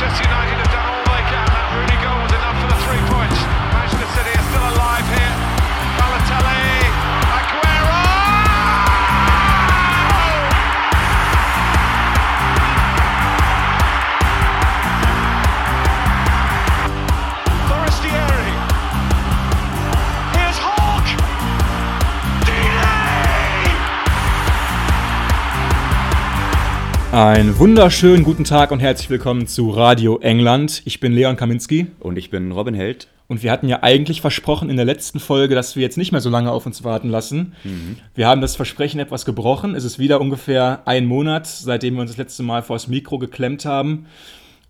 Manchester United Einen wunderschönen guten Tag und herzlich willkommen zu Radio England. Ich bin Leon Kaminski Und ich bin Robin Held. und wir hatten ja eigentlich versprochen in der letzten Folge, dass wir jetzt nicht mehr so lange auf uns warten lassen. Wir haben das Versprechen etwas gebrochen. Es ist wieder ungefähr ein Monat, seitdem wir uns das letzte Mal vor das Mikro geklemmt haben.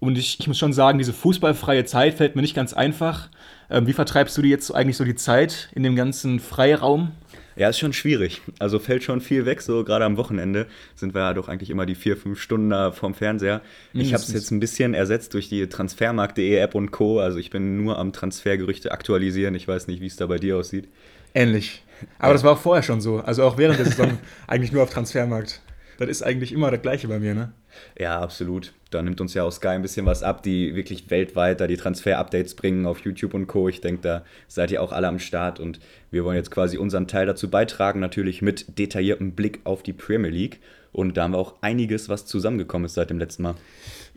Und ich, ich muss schon sagen, diese fußballfreie Zeit fällt mir nicht ganz einfach. Ähm, wie vertreibst du dir jetzt eigentlich so die Zeit in dem ganzen Freiraum? Ja, ist schon schwierig. Also fällt schon viel weg. So gerade am Wochenende sind wir ja doch eigentlich immer die vier, fünf Stunden da vorm Fernseher. Ich habe es jetzt ein bisschen ersetzt durch die Transfermarkt.de App und Co. Also ich bin nur am Transfergerüchte aktualisieren. Ich weiß nicht, wie es da bei dir aussieht. Ähnlich. Aber das war auch vorher schon so. Also auch während der Saison eigentlich nur auf Transfermarkt. Das ist eigentlich immer das Gleiche bei mir, ne? Ja, absolut. Da nimmt uns ja auch Sky ein bisschen was ab, die wirklich weltweit da die Transfer-Updates bringen auf YouTube und Co. Ich denke, da seid ihr auch alle am Start und wir wollen jetzt quasi unseren Teil dazu beitragen, natürlich mit detailliertem Blick auf die Premier League. Und da haben wir auch einiges, was zusammengekommen ist seit dem letzten Mal.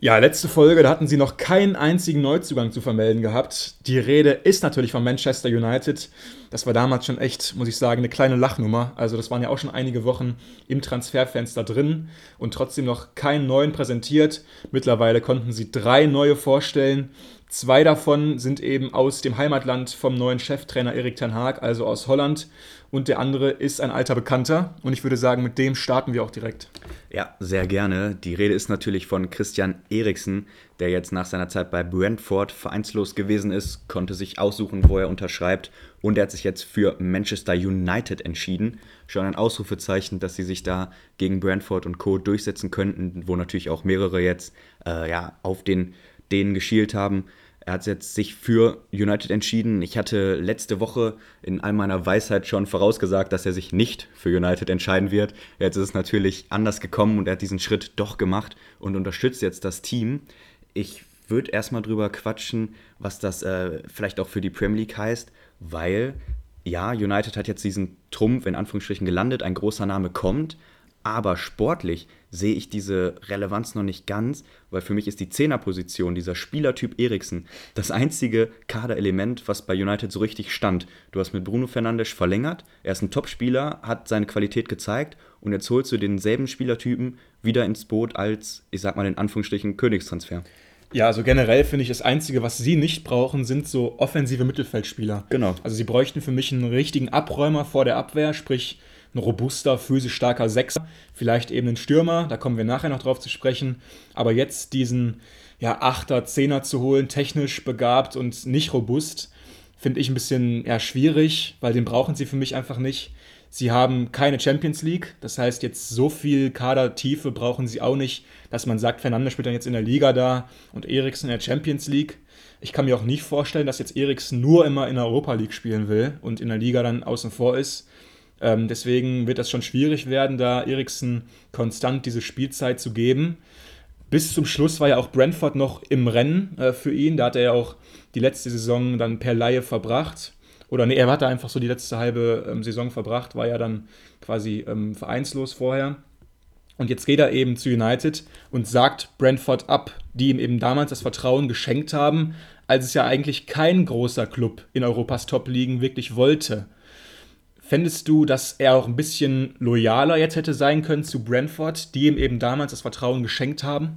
Ja, letzte Folge, da hatten sie noch keinen einzigen Neuzugang zu vermelden gehabt. Die Rede ist natürlich von Manchester United. Das war damals schon echt, muss ich sagen, eine kleine Lachnummer. Also das waren ja auch schon einige Wochen im Transferfenster drin und trotzdem noch keinen neuen präsentiert. Mittlerweile konnten sie drei neue vorstellen. Zwei davon sind eben aus dem Heimatland vom neuen Cheftrainer Erik Ten Haag, also aus Holland. Und der andere ist ein alter Bekannter. Und ich würde sagen, mit dem starten wir auch direkt. Ja, sehr gerne. Die Rede ist natürlich von Christian Eriksen, der jetzt nach seiner Zeit bei Brentford vereinslos gewesen ist, konnte sich aussuchen, wo er unterschreibt und er hat sich jetzt für Manchester United entschieden. Schon ein Ausrufezeichen, dass sie sich da gegen Brentford und Co. durchsetzen könnten, wo natürlich auch mehrere jetzt äh, ja, auf den, denen geschielt haben. Er hat jetzt sich für United entschieden. Ich hatte letzte Woche in all meiner Weisheit schon vorausgesagt, dass er sich nicht für United entscheiden wird. Jetzt ist es natürlich anders gekommen und er hat diesen Schritt doch gemacht und unterstützt jetzt das Team. Ich würde erstmal drüber quatschen, was das äh, vielleicht auch für die Premier League heißt, weil ja, United hat jetzt diesen Trumpf in Anführungsstrichen gelandet, ein großer Name kommt, aber sportlich sehe ich diese Relevanz noch nicht ganz, weil für mich ist die Zehnerposition, dieser Spielertyp Eriksen, das einzige Kaderelement, was bei United so richtig stand. Du hast mit Bruno Fernandes verlängert, er ist ein Topspieler, hat seine Qualität gezeigt und jetzt holst du denselben Spielertypen wieder ins Boot als, ich sag mal in Anführungsstrichen, Königstransfer. Ja, also generell finde ich, das Einzige, was sie nicht brauchen, sind so offensive Mittelfeldspieler. Genau. Also sie bräuchten für mich einen richtigen Abräumer vor der Abwehr, sprich ein robuster, physisch starker Sechser, vielleicht eben einen Stürmer, da kommen wir nachher noch drauf zu sprechen. Aber jetzt diesen ja, Achter, Zehner zu holen, technisch begabt und nicht robust, finde ich ein bisschen ja, schwierig, weil den brauchen sie für mich einfach nicht. Sie haben keine Champions League, das heißt, jetzt so viel Kadertiefe brauchen sie auch nicht, dass man sagt, Fernandes spielt dann jetzt in der Liga da und Eriksen in der Champions League. Ich kann mir auch nicht vorstellen, dass jetzt Eriksen nur immer in der Europa League spielen will und in der Liga dann außen vor ist. Ähm, deswegen wird das schon schwierig werden, da Eriksen konstant diese Spielzeit zu geben. Bis zum Schluss war ja auch Brentford noch im Rennen äh, für ihn. Da hat er ja auch die letzte Saison dann per Laie verbracht. Oder nee, er hat da einfach so die letzte halbe ähm, Saison verbracht, war ja dann quasi ähm, vereinslos vorher. Und jetzt geht er eben zu United und sagt Brentford ab, die ihm eben damals das Vertrauen geschenkt haben, als es ja eigentlich kein großer Club in Europas Top-Ligen wirklich wollte. Fändest du, dass er auch ein bisschen loyaler jetzt hätte sein können zu Brentford, die ihm eben damals das Vertrauen geschenkt haben?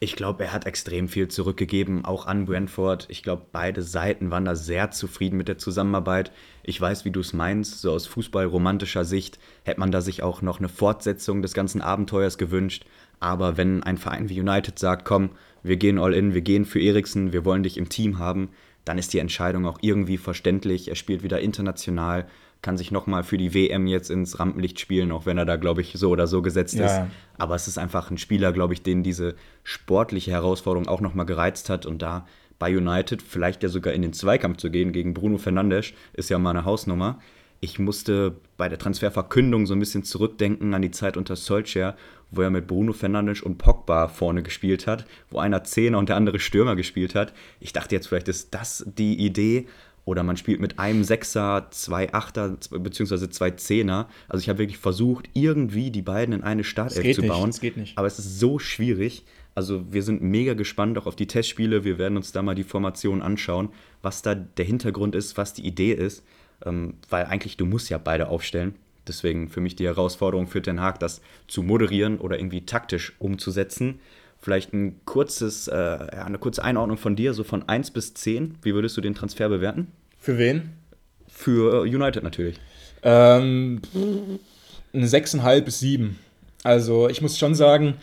Ich glaube, er hat extrem viel zurückgegeben, auch an Brentford. Ich glaube, beide Seiten waren da sehr zufrieden mit der Zusammenarbeit. Ich weiß, wie du es meinst, so aus fußballromantischer Sicht hätte man da sich auch noch eine Fortsetzung des ganzen Abenteuers gewünscht. Aber wenn ein Verein wie United sagt, komm, wir gehen all in, wir gehen für Eriksen, wir wollen dich im Team haben, dann ist die Entscheidung auch irgendwie verständlich. Er spielt wieder international, kann sich nochmal für die WM jetzt ins Rampenlicht spielen, auch wenn er da, glaube ich, so oder so gesetzt Ja. ist. Aber es ist einfach ein Spieler, glaube ich, den diese sportliche Herausforderung auch nochmal gereizt hat und da bei United vielleicht ja sogar in den Zweikampf zu gehen gegen Bruno Fernandes, ist ja mal eine Hausnummer. Ich musste bei der Transferverkündung so ein bisschen zurückdenken an die Zeit unter Solskjaer, wo er mit Bruno Fernandes und Pogba vorne gespielt hat, wo einer Zehner und der andere Stürmer gespielt hat. Ich dachte jetzt, vielleicht ist das die Idee. Oder man spielt mit einem Sechser, zwei Achter, beziehungsweise zwei Zehner. Also ich habe wirklich versucht, irgendwie die beiden in eine Startelf zu bauen. Das geht nicht. Aber es ist so schwierig. Also wir sind mega gespannt auch auf die Testspiele. Wir werden uns da mal die Formation anschauen, was da der Hintergrund ist, was die Idee ist. Ähm, weil eigentlich du musst ja beide aufstellen. Deswegen für mich die Herausforderung für Den Haag, das zu moderieren oder irgendwie taktisch umzusetzen. Vielleicht ein kurzes, äh, ja, eine kurze Einordnung von dir, so von 1 bis 10. Wie würdest du den Transfer bewerten? Für wen? Für United natürlich. Ähm, eine 6,5 bis 7. Also ich muss schon sagen,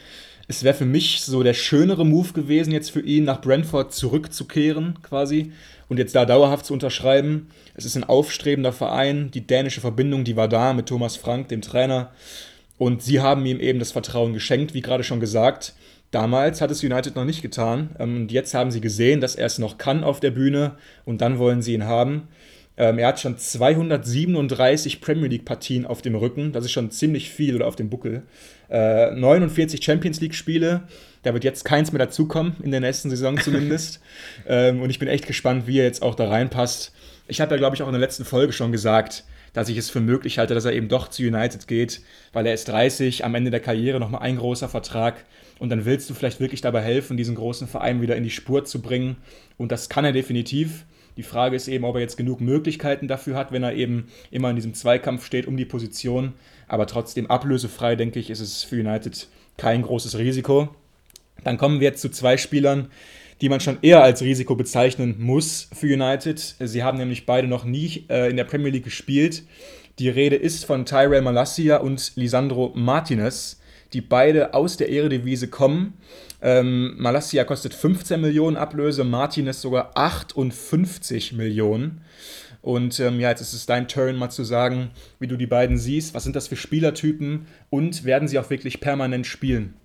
es wäre für mich so der schönere Move gewesen, jetzt für ihn nach Brentford zurückzukehren, quasi, und jetzt da dauerhaft zu unterschreiben. Es ist ein aufstrebender Verein, die dänische Verbindung, die war da mit Thomas Frank, dem Trainer. Und sie haben ihm eben das Vertrauen geschenkt, wie gerade schon gesagt. Damals hat es United noch nicht getan. Ähm, und jetzt haben sie gesehen, dass er es noch kann auf der Bühne. Und dann wollen sie ihn haben. Ähm, er hat schon 237 Premier League-Partien auf dem Rücken. Das ist schon ziemlich viel oder auf dem Buckel. 49 äh, Champions League-Spiele. Da wird jetzt keins mehr dazukommen, in der nächsten Saison zumindest. ähm, und ich bin echt gespannt, wie er jetzt auch da reinpasst. Ich habe ja, glaube ich, auch in der letzten Folge schon gesagt, dass ich es für möglich halte, dass er eben doch zu United geht, weil er ist 30, am Ende der Karriere nochmal ein großer Vertrag und dann willst du vielleicht wirklich dabei helfen, diesen großen Verein wieder in die Spur zu bringen und das kann er definitiv. Die Frage ist eben, ob er jetzt genug Möglichkeiten dafür hat, wenn er eben immer in diesem Zweikampf steht um die Position. Aber trotzdem ablösefrei, denke ich, ist es für United kein großes Risiko. Dann kommen wir jetzt zu zwei Spielern, die man schon eher als Risiko bezeichnen muss für United. Sie haben nämlich beide noch nie äh, in der Premier League gespielt. Die Rede ist von Tyrell Malasia und Lisandro Martinez, die beide aus der Eredivisie kommen. Ähm, Malasia kostet 15 Millionen Ablöse, Martinez sogar 58 Millionen. Und ähm, ja, jetzt ist es dein Turn, mal zu sagen, wie du die beiden siehst. Was sind das für Spielertypen und werden sie auch wirklich permanent spielen?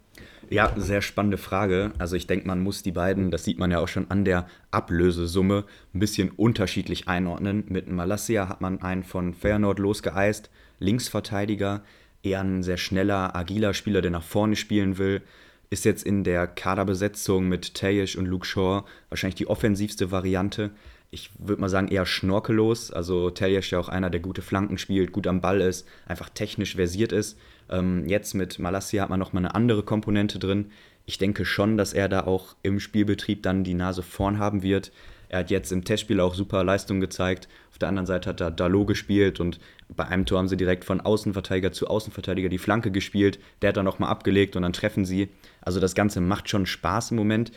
Ja, sehr spannende Frage. Also ich denke, man muss die beiden, das sieht man ja auch schon an der Ablösesumme, ein bisschen unterschiedlich einordnen. Mit Malassia hat man einen von Feyenoord losgeeist, Linksverteidiger, eher ein sehr schneller, agiler Spieler, der nach vorne spielen will. Ist jetzt in der Kaderbesetzung mit Tayish und Luke Shaw wahrscheinlich die offensivste Variante. Ich würde mal sagen, eher schnorkellos. Also Tayish ja auch einer, der gute Flanken spielt, gut am Ball ist, einfach technisch versiert ist. Ähm, jetzt mit Malassia hat man nochmal eine andere Komponente drin. Ich denke schon, dass er da auch im Spielbetrieb dann die Nase vorn haben wird. Er hat jetzt im Testspiel auch super Leistung gezeigt. Auf der anderen Seite hat er Dalo gespielt und bei einem Tor haben sie direkt von Außenverteidiger zu Außenverteidiger die Flanke gespielt. Der hat dann nochmal abgelegt und dann treffen sie. Also das Ganze macht schon Spaß im Moment.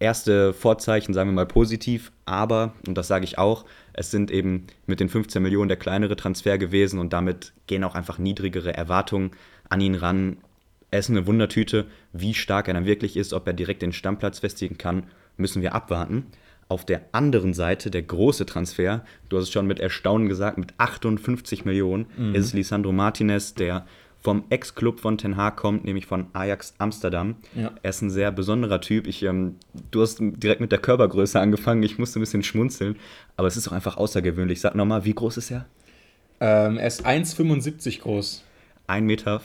Erste Vorzeichen, sagen wir mal positiv, aber, und das sage ich auch, es sind eben mit den 15 Millionen der kleinere Transfer gewesen und damit gehen auch einfach niedrigere Erwartungen an ihn ran. Er ist eine Wundertüte. Wie stark er dann wirklich ist, ob er direkt den Stammplatz festigen kann, müssen wir abwarten. Auf der anderen Seite der große Transfer, du hast es schon mit Erstaunen gesagt, mit 58 Millionen mhm. ist Lisandro Martinez, der vom Ex-Club von Ten Hag kommt, nämlich von Ajax Amsterdam. Ja. Er ist ein sehr besonderer Typ. Ich, ähm, du hast direkt mit der Körpergröße angefangen. Ich musste ein bisschen schmunzeln. Aber es ist auch einfach außergewöhnlich. Sag nochmal, wie groß ist er? Ähm, er ist 1,75 groß. 1,75 Meter.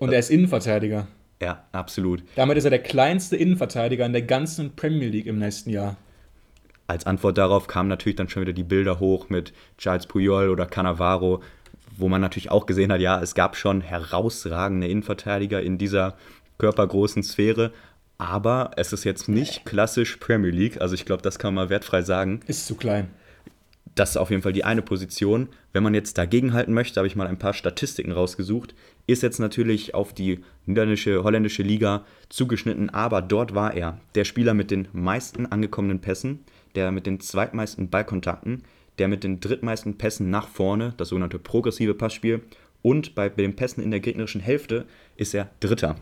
Und er ist Innenverteidiger. Ja, absolut. Damit ist er der kleinste Innenverteidiger in der ganzen Premier League im nächsten Jahr. Als Antwort darauf kamen natürlich dann schon wieder die Bilder hoch mit Charles Puyol oder Cannavaro, wo man natürlich auch gesehen hat, ja, es gab schon herausragende Innenverteidiger in dieser körpergroßen Sphäre, aber es ist jetzt nicht klassisch Premier League, also ich glaube, das kann man wertfrei sagen. Ist zu klein. Das ist auf jeden Fall die eine Position. Wenn man jetzt dagegenhalten möchte, habe ich mal ein paar Statistiken rausgesucht. Ist jetzt natürlich auf die niederländische, holländische Liga zugeschnitten, aber dort war er der Spieler mit den meisten angekommenen Pässen, der mit den zweitmeisten Ballkontakten, der mit den drittmeisten Pässen nach vorne, das sogenannte progressive Passspiel. Und bei den Pässen in der gegnerischen Hälfte ist er Dritter.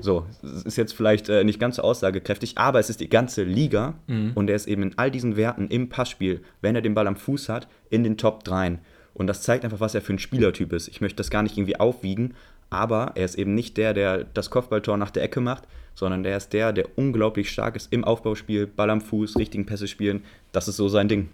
So, ist jetzt vielleicht äh, nicht ganz so aussagekräftig, aber es ist die ganze Liga mhm. und er ist eben in all diesen Werten im Passspiel, wenn er den Ball am Fuß hat, in den Top 3. Und das zeigt einfach, was er für ein Spielertyp ist. Ich möchte das gar nicht irgendwie aufwiegen, aber er ist eben nicht der, der das Kopfballtor nach der Ecke macht, sondern der ist der, der unglaublich stark ist im Aufbauspiel, Ball am Fuß, richtigen Pässe spielen. Das ist so sein Ding.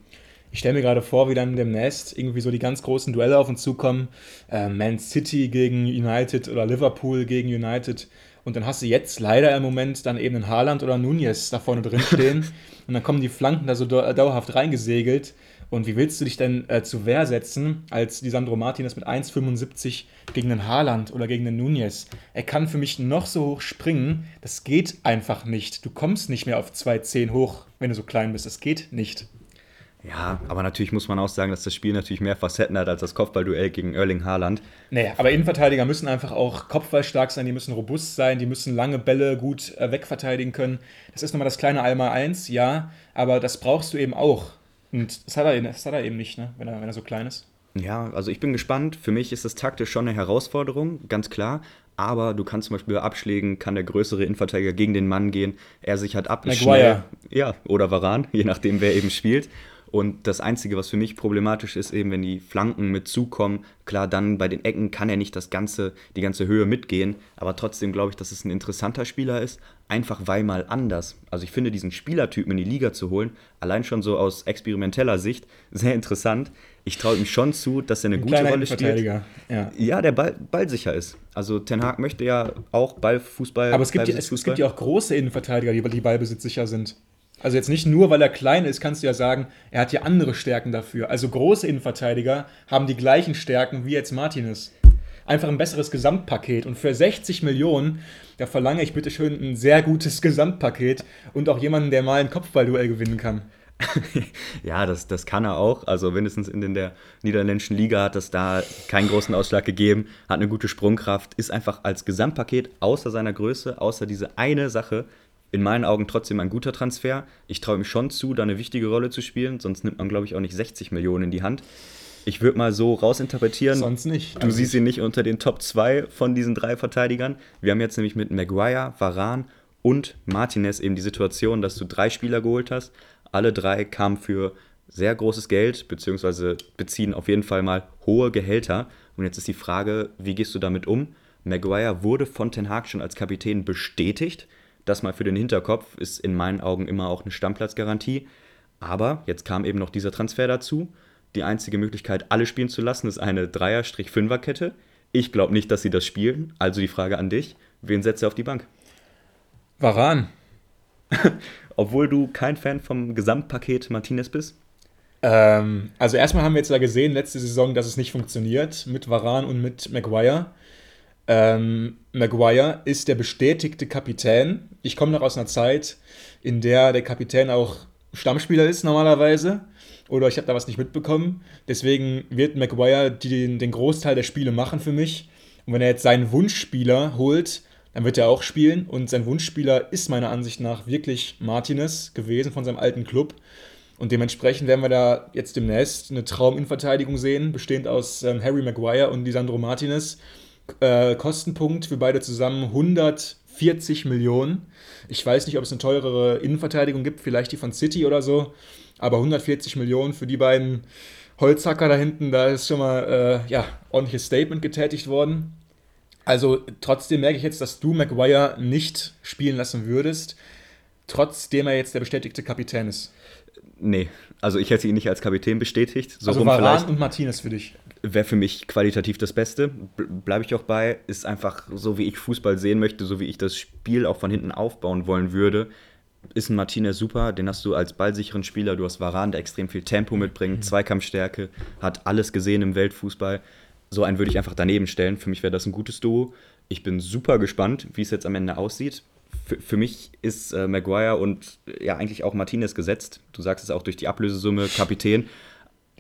Ich stelle mir gerade vor, wie dann demnächst irgendwie so die ganz großen Duelle auf uns zukommen. Äh, Man City gegen United oder Liverpool gegen United. Und dann hast du jetzt leider im Moment dann eben einen Haaland oder Nunez da vorne drin stehen. und dann kommen die Flanken da so dauerhaft reingesegelt. Und wie willst du dich denn äh, zu Wehr setzen, als Lisandro Martinez mit 1,75 gegen den Haaland oder gegen den Nunez? Er kann für mich noch so hoch springen. Das geht einfach nicht. Du kommst nicht mehr auf 2,10 hoch, wenn du so klein bist. Das geht nicht. Ja, aber natürlich muss man auch sagen, dass das Spiel natürlich mehr Facetten hat als das Kopfballduell gegen Erling Haaland. Nee, aber Innenverteidiger müssen einfach auch kopfballstark sein, die müssen robust sein, die müssen lange Bälle gut äh, wegverteidigen können. Das ist nochmal das kleine Einmal eins, ja, aber das brauchst du eben auch. Und das hat er, das hat er eben nicht, ne? wenn, er, wenn er so klein ist. Ja, also ich bin gespannt. Für mich ist das taktisch schon eine Herausforderung, ganz klar. Aber du kannst zum Beispiel bei Abschlägen, kann der größere Innenverteidiger gegen den Mann gehen. Er sichert ab. Maguire. Ja, oder Varan, je nachdem, wer eben spielt. Und das Einzige, was für mich problematisch ist, eben wenn die Flanken mit zukommen, klar, dann bei den Ecken kann er nicht das ganze, die ganze Höhe mitgehen, aber trotzdem glaube ich, dass es ein interessanter Spieler ist, einfach weil mal anders. Also ich finde diesen Spielertypen in die Liga zu holen, allein schon so aus experimenteller Sicht, sehr interessant. Ich traue ihm schon zu, dass er eine ein gute Rolle spielt. Ja, ja der Ball, ballsicher ist. Also Ten Hag möchte ja auch Ballfußball. Aber es gibt, ja, es, es gibt ja auch große Innenverteidiger, die, die ballbesitzsicher sind. Also jetzt nicht nur, weil er klein ist, kannst du ja sagen, er hat ja andere Stärken dafür. Also große Innenverteidiger haben die gleichen Stärken wie jetzt Martinez. Einfach ein besseres Gesamtpaket. Und für 60 Millionen, da verlange ich bitte schön ein sehr gutes Gesamtpaket und auch jemanden, der mal ein Kopfballduell gewinnen kann. ja, das, das kann er auch. Also mindestens in der niederländischen Liga hat es da keinen großen Ausschlag gegeben, hat eine gute Sprungkraft, ist einfach als Gesamtpaket außer seiner Größe, außer diese eine Sache in meinen Augen trotzdem ein guter Transfer. Ich traue ihm schon zu, da eine wichtige Rolle zu spielen, sonst nimmt man, glaube ich, auch nicht 60 Millionen in die Hand. Ich würde mal so rausinterpretieren. Sonst nicht. Du siehst ihn nicht unter den Top 2 von diesen drei Verteidigern. Wir haben jetzt nämlich mit Maguire, Varan und Martinez eben die Situation, dass du drei Spieler geholt hast. Alle drei kamen für sehr großes Geld, beziehungsweise beziehen auf jeden Fall mal hohe Gehälter. Und jetzt ist die Frage, wie gehst du damit um? Maguire wurde von Ten Hag schon als Kapitän bestätigt. Das mal für den Hinterkopf ist in meinen Augen immer auch eine Stammplatzgarantie. Aber jetzt kam eben noch dieser Transfer dazu. Die einzige Möglichkeit, alle spielen zu lassen, ist eine Dreier-Fünfer-Kette. Ich glaube nicht, dass sie das spielen. Also die Frage an dich: Wen setzt du auf die Bank? Varan. Obwohl du kein Fan vom Gesamtpaket Martinez bist? Ähm, also erstmal haben wir jetzt ja gesehen, letzte Saison, dass es nicht funktioniert mit Varan und mit Maguire. Ähm, Maguire ist der bestätigte Kapitän. Ich komme noch aus einer Zeit, in der der Kapitän auch Stammspieler ist normalerweise. Oder ich habe da was nicht mitbekommen. Deswegen wird Maguire den, den Großteil der Spiele machen für mich. Und wenn er jetzt seinen Wunschspieler holt, dann wird er auch spielen. Und sein Wunschspieler ist meiner Ansicht nach wirklich Martinez gewesen von seinem alten Club. Und dementsprechend werden wir da jetzt demnächst eine Trauminverteidigung sehen, bestehend aus ähm, Harry Maguire und Lisandro Martinez. Äh, Kostenpunkt für beide zusammen 140 Millionen. Ich weiß nicht, ob es eine teurere Innenverteidigung gibt, vielleicht die von City oder so, aber 140 Millionen für die beiden Holzhacker da hinten, da ist schon mal äh, ja, ordentliches Statement getätigt worden. Also trotzdem merke ich jetzt, dass du Maguire nicht spielen lassen würdest, trotzdem er jetzt der bestätigte Kapitän ist. Nee, also ich hätte ihn nicht als Kapitän bestätigt. So also Varan und Martinez für dich wäre für mich qualitativ das Beste. Bleibe ich auch bei. Ist einfach so, wie ich Fußball sehen möchte, so wie ich das Spiel auch von hinten aufbauen wollen würde. Ist ein Martinez super, den hast du als ballsicheren Spieler. Du hast Varan, der extrem viel Tempo mitbringt, mhm. Zweikampfstärke, hat alles gesehen im Weltfußball. So einen würde ich einfach daneben stellen. Für mich wäre das ein gutes Duo. Ich bin super gespannt, wie es jetzt am Ende aussieht. Für, für mich ist äh, Maguire und ja eigentlich auch Martinez gesetzt. Du sagst es auch durch die Ablösesumme Kapitän.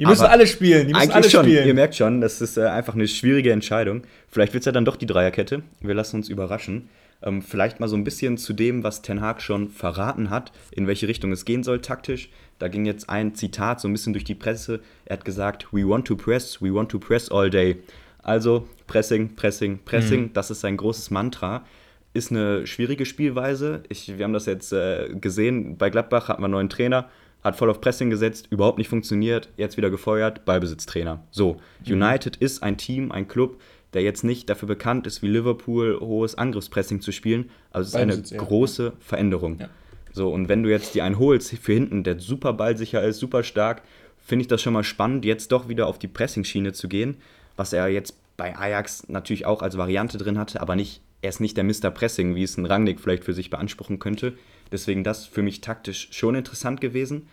Die müssen alle spielen. Die müssen alle schon. spielen. Ihr merkt schon, das ist äh, einfach eine schwierige Entscheidung. Vielleicht wird es ja dann doch die Dreierkette. Wir lassen uns überraschen. Ähm, vielleicht mal so ein bisschen zu dem, was Ten Hag schon verraten hat, in welche Richtung es gehen soll taktisch. Da ging jetzt ein Zitat so ein bisschen durch die Presse. Er hat gesagt, we want to press, we want to press all day. Also Pressing, Pressing, Pressing, mhm. das ist sein großes Mantra. Ist eine schwierige Spielweise. Ich, wir haben das jetzt äh, gesehen. Bei Gladbach hatten wir einen neuen Trainer hat voll auf Pressing gesetzt, überhaupt nicht funktioniert, jetzt wieder gefeuert, Ballbesitztrainer. So, mhm. United ist ein Team, ein Club, der jetzt nicht dafür bekannt ist, wie Liverpool hohes Angriffspressing zu spielen. Also es ist eine ja. große Veränderung. Ja. So, und wenn du jetzt dir einen holst für hinten, der super ballsicher ist, super stark, finde ich das schon mal spannend, jetzt doch wieder auf die Pressing-Schiene zu gehen, was er jetzt bei Ajax natürlich auch als Variante drin hatte, aber nicht, er ist nicht der Mr. Pressing, wie es ein Rangnick vielleicht für sich beanspruchen könnte. Deswegen das für mich taktisch schon interessant gewesen.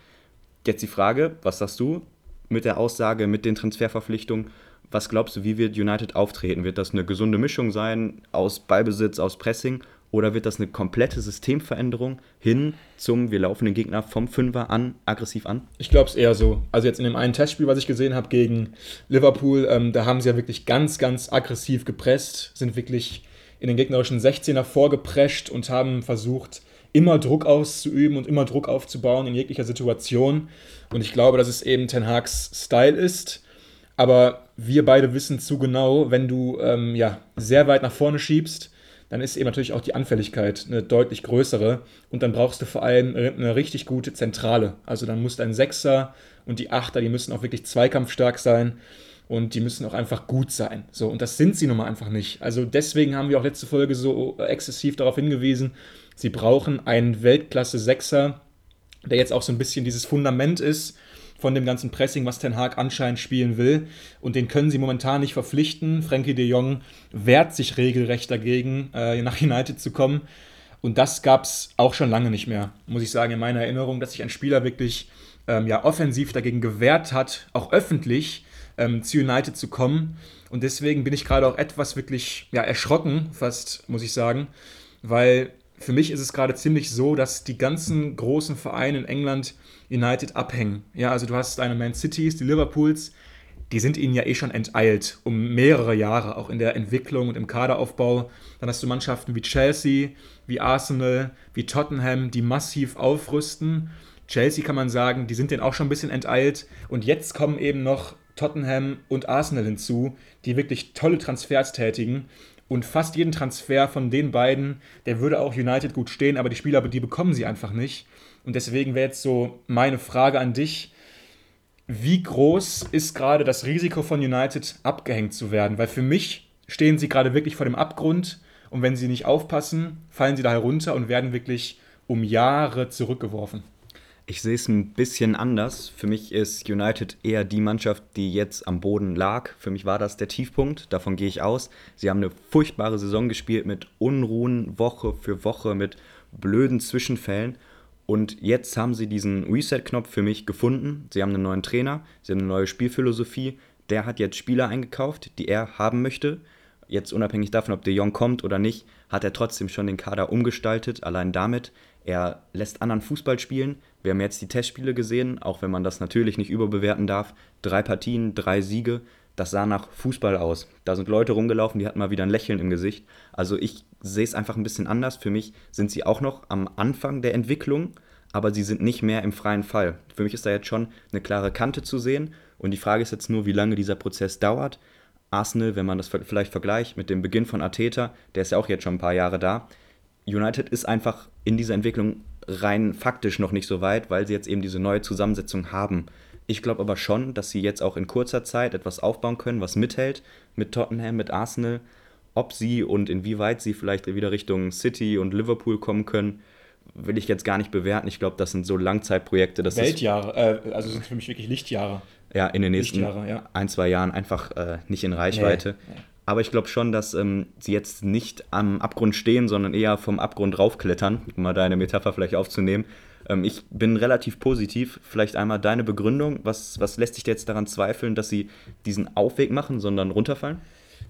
Jetzt die Frage, was sagst du mit der Aussage, mit den Transferverpflichtungen? Was glaubst du, wie wird United auftreten? Wird das eine gesunde Mischung sein aus Ballbesitz, aus Pressing? Oder wird das eine komplette Systemveränderung hin zum, wir laufen den Gegner vom Fünfer an, aggressiv an? Ich glaube es eher so. Also jetzt in dem einen Testspiel, was ich gesehen habe gegen Liverpool, ähm, da haben sie ja wirklich ganz, ganz aggressiv gepresst, sind wirklich in den gegnerischen 16er vorgeprescht und haben versucht, immer Druck auszuüben und immer Druck aufzubauen in jeglicher Situation. Und ich glaube, dass es eben Ten Hags Style ist. Aber wir beide wissen zu genau, wenn du ähm, ja, sehr weit nach vorne schiebst, dann ist eben natürlich auch die Anfälligkeit eine deutlich größere. Und dann brauchst du vor allem eine richtig gute Zentrale. Also dann muss dein Sechser und die Achter, die müssen auch wirklich zweikampfstark sein und die müssen auch einfach gut sein. So, und das sind sie nun mal einfach nicht. Also deswegen haben wir auch letzte Folge so exzessiv darauf hingewiesen, sie brauchen einen Weltklasse-Sechser, der jetzt auch so ein bisschen dieses Fundament ist von dem ganzen Pressing, was Ten Hag anscheinend spielen will. Und den können sie momentan nicht verpflichten. Frankie de Jong wehrt sich regelrecht dagegen, äh, nach United zu kommen. Und das gab es auch schon lange nicht mehr, muss ich sagen, in meiner Erinnerung, dass sich ein Spieler wirklich ähm, ja, offensiv dagegen gewehrt hat, auch öffentlich ähm, zu United zu kommen. Und deswegen bin ich gerade auch etwas wirklich ja, erschrocken, fast, muss ich sagen, weil für mich ist es gerade ziemlich so, dass die ganzen großen Vereine in England United abhängen. Ja, also du hast deine Man Cities, die Liverpools, die sind ihnen ja eh schon enteilt um mehrere Jahre, auch in der Entwicklung und im Kaderaufbau. Dann hast du Mannschaften wie Chelsea, wie Arsenal, wie Tottenham, die massiv aufrüsten. Chelsea kann man sagen, die sind denen auch schon ein bisschen enteilt. Und jetzt kommen eben noch Tottenham und Arsenal hinzu, die wirklich tolle Transfers tätigen. Und fast jeden Transfer von den beiden, der würde auch United gut stehen, aber die Spieler, die bekommen sie einfach nicht. Und deswegen wäre jetzt so meine Frage an dich, wie groß ist gerade das Risiko von United abgehängt zu werden? Weil für mich stehen sie gerade wirklich vor dem Abgrund und wenn sie nicht aufpassen, fallen sie da herunter und werden wirklich um Jahre zurückgeworfen. Ich sehe es ein bisschen anders. Für mich ist United eher die Mannschaft, die jetzt am Boden lag. Für mich war das der Tiefpunkt, davon gehe ich aus. Sie haben eine furchtbare Saison gespielt mit Unruhen Woche für Woche, mit blöden Zwischenfällen. Und jetzt haben sie diesen Reset-Knopf für mich gefunden. Sie haben einen neuen Trainer, sie haben eine neue Spielphilosophie. Der hat jetzt Spieler eingekauft, die er haben möchte. Jetzt unabhängig davon, ob De Jong kommt oder nicht, hat er trotzdem schon den Kader umgestaltet. Allein damit. Er lässt anderen Fußball spielen. Wir haben jetzt die Testspiele gesehen, auch wenn man das natürlich nicht überbewerten darf. Drei Partien, drei Siege. Das sah nach Fußball aus. Da sind Leute rumgelaufen, die hatten mal wieder ein Lächeln im Gesicht. Also ich sehe es einfach ein bisschen anders. Für mich sind sie auch noch am Anfang der Entwicklung, aber sie sind nicht mehr im freien Fall. Für mich ist da jetzt schon eine klare Kante zu sehen. Und die Frage ist jetzt nur, wie lange dieser Prozess dauert. Arsenal, wenn man das vielleicht vergleicht mit dem Beginn von Ateta, der ist ja auch jetzt schon ein paar Jahre da. United ist einfach in dieser Entwicklung rein faktisch noch nicht so weit, weil sie jetzt eben diese neue Zusammensetzung haben. Ich glaube aber schon, dass sie jetzt auch in kurzer Zeit etwas aufbauen können, was mithält mit Tottenham, mit Arsenal. Ob sie und inwieweit sie vielleicht wieder Richtung City und Liverpool kommen können, will ich jetzt gar nicht bewerten. Ich glaube, das sind so Langzeitprojekte. Das Weltjahre, äh, also sind für mich wirklich Lichtjahre. Ja, in den nächsten ja. ein, zwei Jahren einfach äh, nicht in Reichweite. Nee, nee. Aber ich glaube schon, dass ähm, sie jetzt nicht am Abgrund stehen, sondern eher vom Abgrund raufklettern, um mal deine Metapher vielleicht aufzunehmen. Ähm, ich bin relativ positiv. Vielleicht einmal deine Begründung. Was, was lässt dich jetzt daran zweifeln, dass sie diesen Aufweg machen, sondern runterfallen?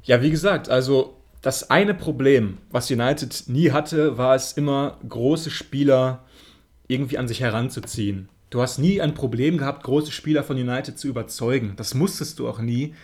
Ja, wie gesagt, also das eine Problem, was United nie hatte, war es immer, große Spieler irgendwie an sich heranzuziehen. Du hast nie ein Problem gehabt, große Spieler von United zu überzeugen. Das musstest du auch nie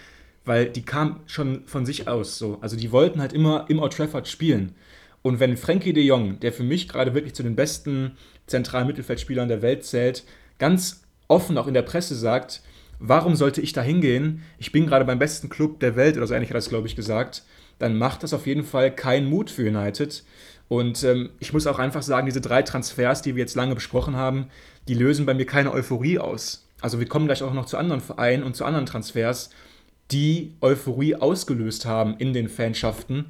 weil die kamen schon von sich aus so. Also die wollten halt immer im Old Trafford spielen. Und wenn Frankie de Jong, der für mich gerade wirklich zu den besten zentralen Mittelfeldspielern der Welt zählt, ganz offen auch in der Presse sagt, warum sollte ich da hingehen? Ich bin gerade beim besten Club der Welt oder so ähnlich hat er das, glaube ich, gesagt. Dann macht das auf jeden Fall keinen Mut für United. Und ähm, ich muss auch einfach sagen, diese drei Transfers, die wir jetzt lange besprochen haben, die lösen bei mir keine Euphorie aus. Also wir kommen gleich auch noch zu anderen Vereinen und zu anderen Transfers die Euphorie ausgelöst haben in den Fanschaften.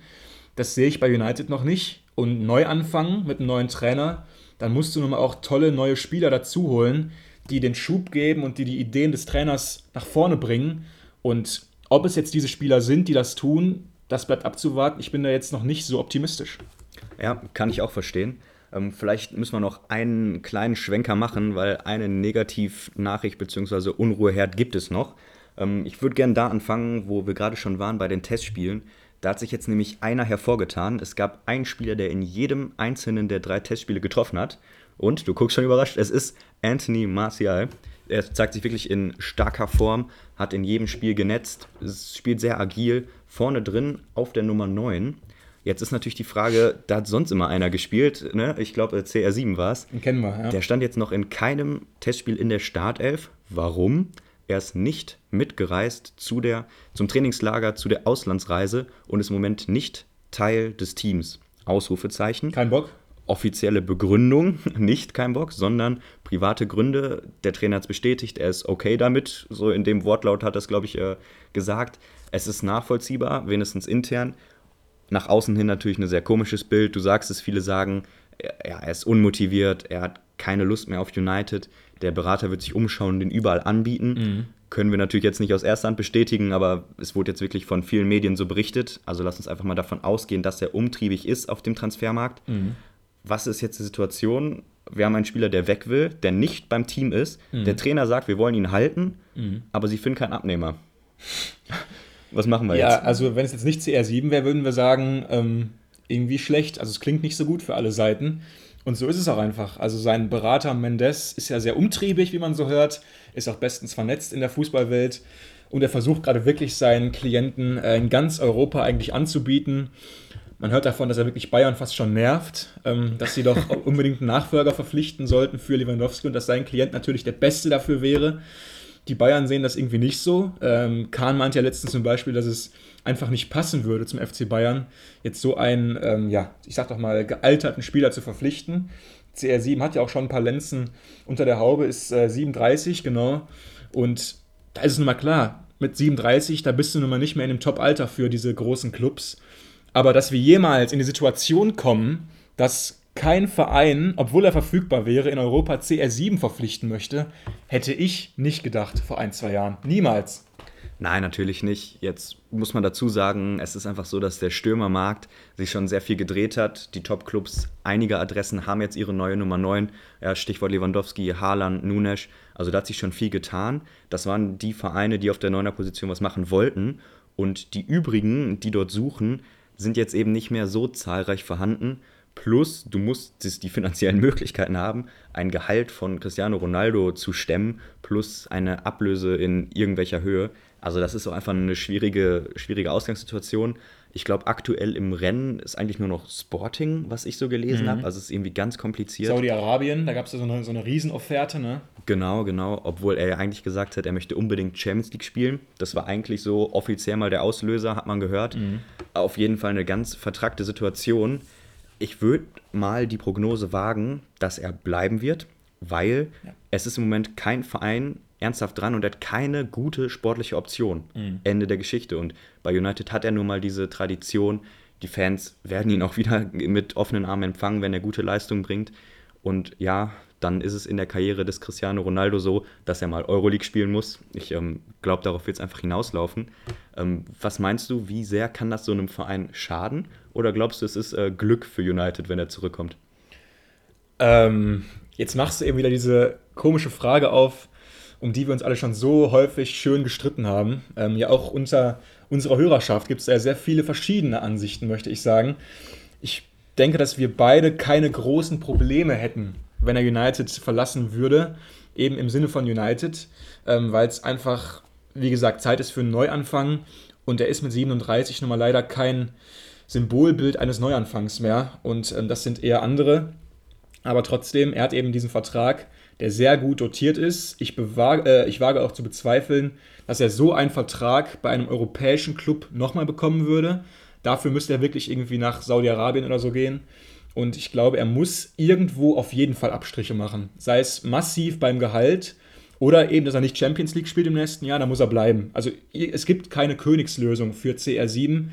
Das sehe ich bei United noch nicht. Und neu anfangen mit einem neuen Trainer, dann musst du nun mal auch tolle neue Spieler dazu holen, die den Schub geben und die die Ideen des Trainers nach vorne bringen. Und ob es jetzt diese Spieler sind, die das tun, das bleibt abzuwarten. Ich bin da jetzt noch nicht so optimistisch. Ja, kann ich auch verstehen. Ähm, vielleicht müssen wir noch einen kleinen Schwenker machen, weil eine Negativnachricht bzw. Unruheherd gibt es noch. Ähm, ich würde gerne da anfangen, wo wir gerade schon waren bei den Testspielen. Da hat sich jetzt nämlich einer hervorgetan. Es gab einen Spieler, der in jedem einzelnen der drei Testspiele getroffen hat. Und du guckst schon überrascht, es ist Anthony Martial. Er zeigt sich wirklich in starker Form, hat in jedem Spiel genetzt, spielt sehr agil, vorne drin auf der Nummer 9. Jetzt ist natürlich die Frage, da hat sonst immer einer gespielt, ne? ich glaube CR7 war es. Den kennen wir, ja. Der stand jetzt noch in keinem Testspiel in der Startelf. Warum? Er ist nicht mitgereist zu der, zum Trainingslager, zu der Auslandsreise und ist im Moment nicht Teil des Teams. Ausrufezeichen. Kein Bock? Offizielle Begründung, nicht kein Bock, sondern private Gründe. Der Trainer hat es bestätigt, er ist okay damit. So in dem Wortlaut hat er es, glaube ich, äh, gesagt. Es ist nachvollziehbar, wenigstens intern. Nach außen hin natürlich ein sehr komisches Bild. Du sagst es, viele sagen, er, er ist unmotiviert, er hat keine Lust mehr auf United. Der Berater wird sich umschauen und den überall anbieten. Mhm. Können wir natürlich jetzt nicht aus erster Hand bestätigen, aber es wurde jetzt wirklich von vielen Medien so berichtet. Also lass uns einfach mal davon ausgehen, dass er umtriebig ist auf dem Transfermarkt. Mhm. Was ist jetzt die Situation? Wir haben einen Spieler, der weg will, der nicht beim Team ist. Mhm. Der Trainer sagt, wir wollen ihn halten, mhm. aber sie finden keinen Abnehmer. Was machen wir ja, jetzt? Ja, also wenn es jetzt nicht CR7 wäre, würden wir sagen, ähm, irgendwie schlecht. Also es klingt nicht so gut für alle Seiten. Und so ist es auch einfach. Also sein Berater Mendes ist ja sehr umtriebig, wie man so hört, ist auch bestens vernetzt in der Fußballwelt und er versucht gerade wirklich seinen Klienten äh, in ganz Europa eigentlich anzubieten. Man hört davon, dass er wirklich Bayern fast schon nervt, ähm, dass sie doch unbedingt einen Nachfolger verpflichten sollten für Lewandowski und dass sein Klient natürlich der Beste dafür wäre. Die Bayern sehen das irgendwie nicht so. Ähm, Kahn meinte ja letztens zum Beispiel, dass es einfach nicht passen würde zum FC Bayern, jetzt so einen, ähm, ja, ich sag doch mal, gealterten Spieler zu verpflichten. CR7 hat ja auch schon ein paar Lenzen unter der Haube, ist äh, 37, genau. Und da ist es nun mal klar, mit 37, da bist du nun mal nicht mehr in dem Top-Alter für diese großen Clubs. Aber dass wir jemals in die Situation kommen, dass kein Verein, obwohl er verfügbar wäre, in Europa CR7 verpflichten möchte, hätte ich nicht gedacht vor ein, zwei Jahren. Niemals. Nein, natürlich nicht. Jetzt muss man dazu sagen, es ist einfach so, dass der Stürmermarkt sich schon sehr viel gedreht hat. Die Top-Clubs, einige Adressen haben jetzt ihre neue Nummer 9. Ja, Stichwort Lewandowski, Haaland, Nunes. Also da hat sich schon viel getan. Das waren die Vereine, die auf der 9er Position was machen wollten. Und die übrigen, die dort suchen, sind jetzt eben nicht mehr so zahlreich vorhanden. Plus, du musst die finanziellen Möglichkeiten haben, ein Gehalt von Cristiano Ronaldo zu stemmen, plus eine Ablöse in irgendwelcher Höhe. Also das ist auch einfach eine schwierige, schwierige Ausgangssituation. Ich glaube, aktuell im Rennen ist eigentlich nur noch Sporting, was ich so gelesen mhm. habe. Also es ist irgendwie ganz kompliziert. Saudi-Arabien, da gab es ja so eine, so eine Riesenofferte, ne? Genau, genau. Obwohl er ja eigentlich gesagt hat, er möchte unbedingt Champions League spielen. Das war eigentlich so offiziell mal der Auslöser, hat man gehört. Mhm. Auf jeden Fall eine ganz vertrackte Situation. Ich würde mal die Prognose wagen, dass er bleiben wird, weil ja. es ist im Moment kein Verein ernsthaft dran und er hat keine gute sportliche Option. Mhm. Ende der Geschichte. Und bei United hat er nun mal diese Tradition. Die Fans werden ihn auch wieder mit offenen Armen empfangen, wenn er gute Leistung bringt. Und ja, dann ist es in der Karriere des Cristiano Ronaldo so, dass er mal Euroleague spielen muss. Ich ähm, glaube, darauf wird es einfach hinauslaufen. Ähm, was meinst du, wie sehr kann das so einem Verein schaden? Oder glaubst du, es ist äh, Glück für United, wenn er zurückkommt? Ähm, jetzt machst du eben wieder diese komische Frage auf, um die wir uns alle schon so häufig schön gestritten haben. Ähm, ja, auch unter unserer Hörerschaft gibt es ja sehr viele verschiedene Ansichten, möchte ich sagen. Ich denke, dass wir beide keine großen Probleme hätten, wenn er United verlassen würde, eben im Sinne von United, ähm, weil es einfach, wie gesagt, Zeit ist für einen Neuanfang und er ist mit 37 nun mal leider kein Symbolbild eines Neuanfangs mehr und ähm, das sind eher andere. Aber trotzdem, er hat eben diesen Vertrag der sehr gut dotiert ist. Ich, bewage, äh, ich wage auch zu bezweifeln, dass er so einen Vertrag bei einem europäischen Club nochmal bekommen würde. Dafür müsste er wirklich irgendwie nach Saudi-Arabien oder so gehen. Und ich glaube, er muss irgendwo auf jeden Fall Abstriche machen. Sei es massiv beim Gehalt oder eben, dass er nicht Champions League spielt im nächsten Jahr, da muss er bleiben. Also es gibt keine Königslösung für CR7.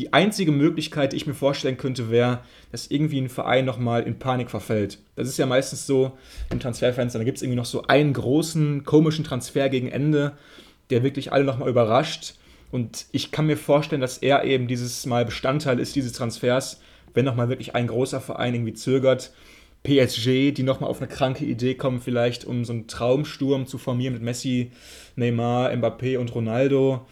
Die einzige Möglichkeit, die ich mir vorstellen könnte, wäre, dass irgendwie ein Verein nochmal in Panik verfällt. Das ist ja meistens so im Transferfenster. Da gibt es irgendwie noch so einen großen, komischen Transfer gegen Ende, der wirklich alle nochmal überrascht. Und ich kann mir vorstellen, dass er eben dieses Mal Bestandteil ist dieses Transfers, wenn nochmal wirklich ein großer Verein irgendwie zögert. PSG, die nochmal auf eine kranke Idee kommen, vielleicht um so einen Traumsturm zu formieren mit Messi, Neymar, Mbappé und Ronaldo.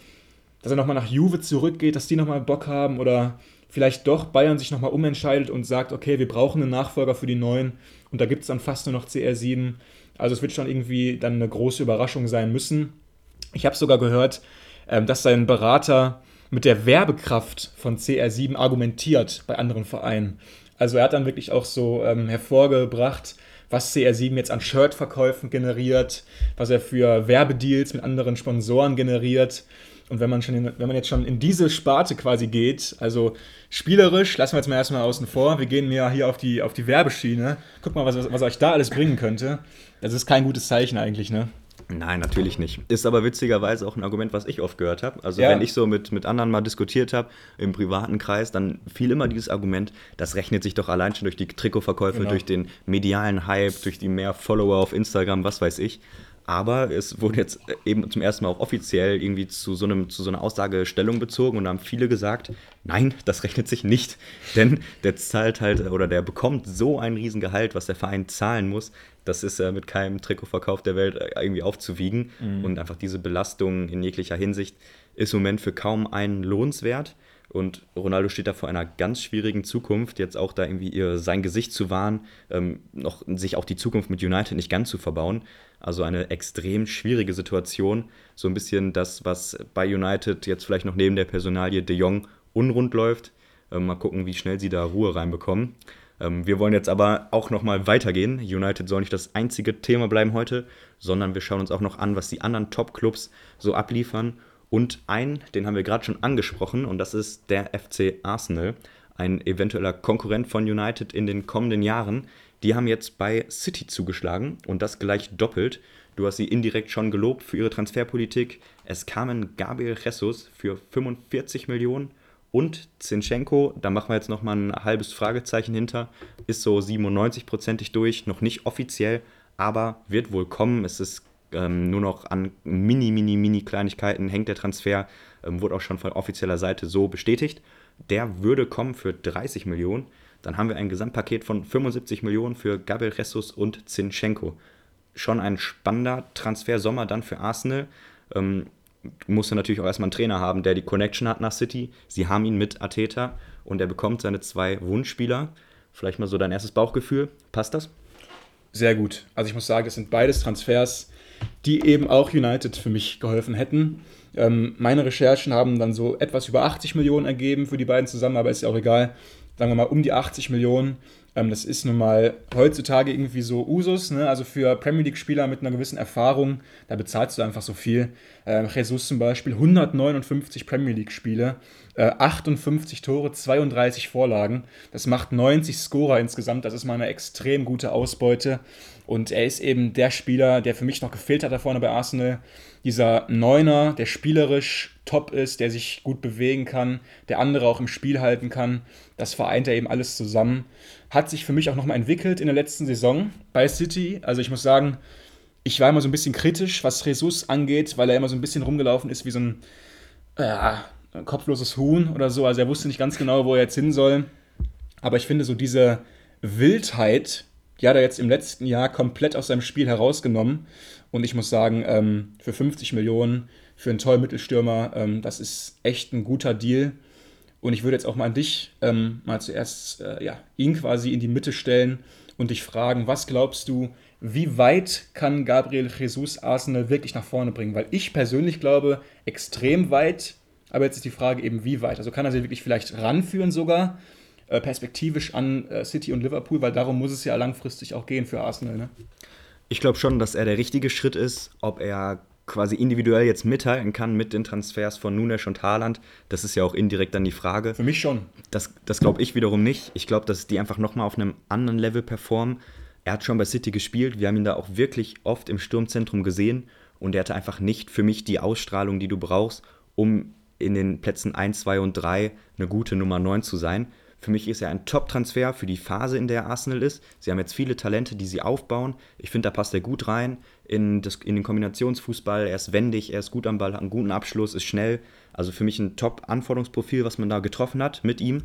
Dass er nochmal nach Juve zurückgeht, dass die nochmal Bock haben oder vielleicht doch Bayern sich nochmal umentscheidet und sagt, okay, wir brauchen einen Nachfolger für die Neuen und da gibt es dann fast nur noch CR7. Also es wird schon irgendwie dann eine große Überraschung sein müssen. Ich habe sogar gehört, ähm, dass sein Berater mit der Werbekraft von CR7 argumentiert bei anderen Vereinen. Also er hat dann wirklich auch so ähm, hervorgebracht, was CR7 jetzt an Shirtverkäufen generiert, was er für Werbedeals mit anderen Sponsoren generiert. Und wenn man, schon in, wenn man jetzt schon in diese Sparte quasi geht, also spielerisch, lassen wir jetzt mal erstmal außen vor, wir gehen ja hier auf die, auf die Werbeschiene, guck mal, was, was euch da alles bringen könnte. Das ist kein gutes Zeichen eigentlich, ne? Nein, natürlich nicht. Ist aber witzigerweise auch ein Argument, was ich oft gehört habe. Also ja. wenn ich so mit, mit anderen mal diskutiert habe, im privaten Kreis, dann fiel immer dieses Argument, das rechnet sich doch allein schon durch die Trikotverkäufe, genau. durch den medialen Hype, durch die mehr Follower auf Instagram, was weiß ich. Aber es wurde jetzt eben zum ersten Mal auch offiziell irgendwie zu so, einem, zu so einer Aussage Stellung bezogen und da haben viele gesagt, nein, das rechnet sich nicht. Denn der zahlt halt oder der bekommt so ein Riesengehalt, was der Verein zahlen muss. Das ist äh, mit keinem Trikotverkauf der Welt äh, irgendwie aufzuwiegen. Mhm. Und einfach diese Belastung in jeglicher Hinsicht ist im Moment für kaum einen lohnenswert. Und Ronaldo steht da vor einer ganz schwierigen Zukunft, jetzt auch da irgendwie ihr, sein Gesicht zu wahren, ähm, noch sich auch die Zukunft mit United nicht ganz zu verbauen. Also eine extrem schwierige Situation. So ein bisschen das, was bei United jetzt vielleicht noch neben der Personalie De Jong unrund läuft. Ähm, mal gucken, wie schnell sie da Ruhe reinbekommen. Ähm, wir wollen jetzt aber auch nochmal weitergehen. United soll nicht das einzige Thema bleiben heute, sondern wir schauen uns auch noch an, was die anderen Top-Clubs so abliefern und einen, den haben wir gerade schon angesprochen, und das ist der FC Arsenal, ein eventueller Konkurrent von United in den kommenden Jahren. Die haben jetzt bei City zugeschlagen und das gleich doppelt. Du hast sie indirekt schon gelobt für ihre Transferpolitik. Es kamen Gabriel Jesus für 45 Millionen und Zinchenko, da machen wir jetzt nochmal ein halbes Fragezeichen hinter, ist so 97-prozentig durch, noch nicht offiziell, aber wird wohl kommen. Es ist ähm, nur noch an mini, mini, mini Kleinigkeiten hängt der Transfer, ähm, wurde auch schon von offizieller Seite so bestätigt. Der würde kommen für 30 Millionen. Dann haben wir ein Gesamtpaket von 75 Millionen für Gabriel Jesus und Zinchenko. Schon ein spannender Transfer-Sommer dann für Arsenal. Ähm, musste natürlich auch erstmal einen Trainer haben, der die Connection hat nach City. Sie haben ihn mit Ateta und er bekommt seine zwei Wunschspieler. Vielleicht mal so dein erstes Bauchgefühl. Passt das? Sehr gut. Also ich muss sagen, es sind beides Transfers, die eben auch United für mich geholfen hätten. Ähm, meine Recherchen haben dann so etwas über 80 Millionen ergeben für die beiden zusammen, aber ist ja auch egal. Sagen wir mal um die 80 Millionen. Ähm, das ist nun mal heutzutage irgendwie so Usus. Ne? Also für Premier League-Spieler mit einer gewissen Erfahrung, da bezahlst du einfach so viel. Ähm, Jesus zum Beispiel 159 Premier League-Spiele, äh, 58 Tore, 32 Vorlagen. Das macht 90 Scorer insgesamt. Das ist mal eine extrem gute Ausbeute. Und er ist eben der Spieler, der für mich noch gefehlt hat da vorne bei Arsenal. Dieser Neuner, der spielerisch top ist, der sich gut bewegen kann, der andere auch im Spiel halten kann. Das vereint er eben alles zusammen. Hat sich für mich auch nochmal entwickelt in der letzten Saison bei City. Also ich muss sagen, ich war immer so ein bisschen kritisch, was Jesus angeht, weil er immer so ein bisschen rumgelaufen ist wie so ein, ein kopfloses Huhn oder so. Also er wusste nicht ganz genau, wo er jetzt hin soll. Aber ich finde so diese Wildheit, die hat er jetzt im letzten Jahr komplett aus seinem Spiel herausgenommen. Und ich muss sagen, ähm, für 50 Millionen, für einen tollen Mittelstürmer, ähm, das ist echt ein guter Deal. Und ich würde jetzt auch mal an dich ähm, mal zuerst äh, ja, ihn quasi in die Mitte stellen und dich fragen, was glaubst du, wie weit kann Gabriel Jesus Arsenal wirklich nach vorne bringen? Weil ich persönlich glaube, extrem weit, aber jetzt ist die Frage eben, wie weit. Also kann er sie wirklich vielleicht ranführen sogar? Äh, perspektivisch an äh, City und Liverpool, weil darum muss es ja langfristig auch gehen für Arsenal. Ne? Ich glaube schon, dass er der richtige Schritt ist. Ob er quasi individuell jetzt mithalten kann mit den Transfers von Nunes und Haaland, das ist ja auch indirekt dann die Frage. Für mich schon. Das, das glaube ich wiederum nicht. Ich glaube, dass die einfach nochmal auf einem anderen Level performen. Er hat schon bei City gespielt. Wir haben ihn da auch wirklich oft im Sturmzentrum gesehen. Und er hatte einfach nicht für mich die Ausstrahlung, die du brauchst, um in den Plätzen 1, 2 und 3 eine gute Nummer 9 zu sein. Für mich ist er ein Top-Transfer für die Phase, in der Arsenal ist. Sie haben jetzt viele Talente, die sie aufbauen. Ich finde, da passt er gut rein in, das, in den Kombinationsfußball. Er ist wendig, er ist gut am Ball, hat einen guten Abschluss, ist schnell. Also für mich ein Top-Anforderungsprofil, was man da getroffen hat mit ihm.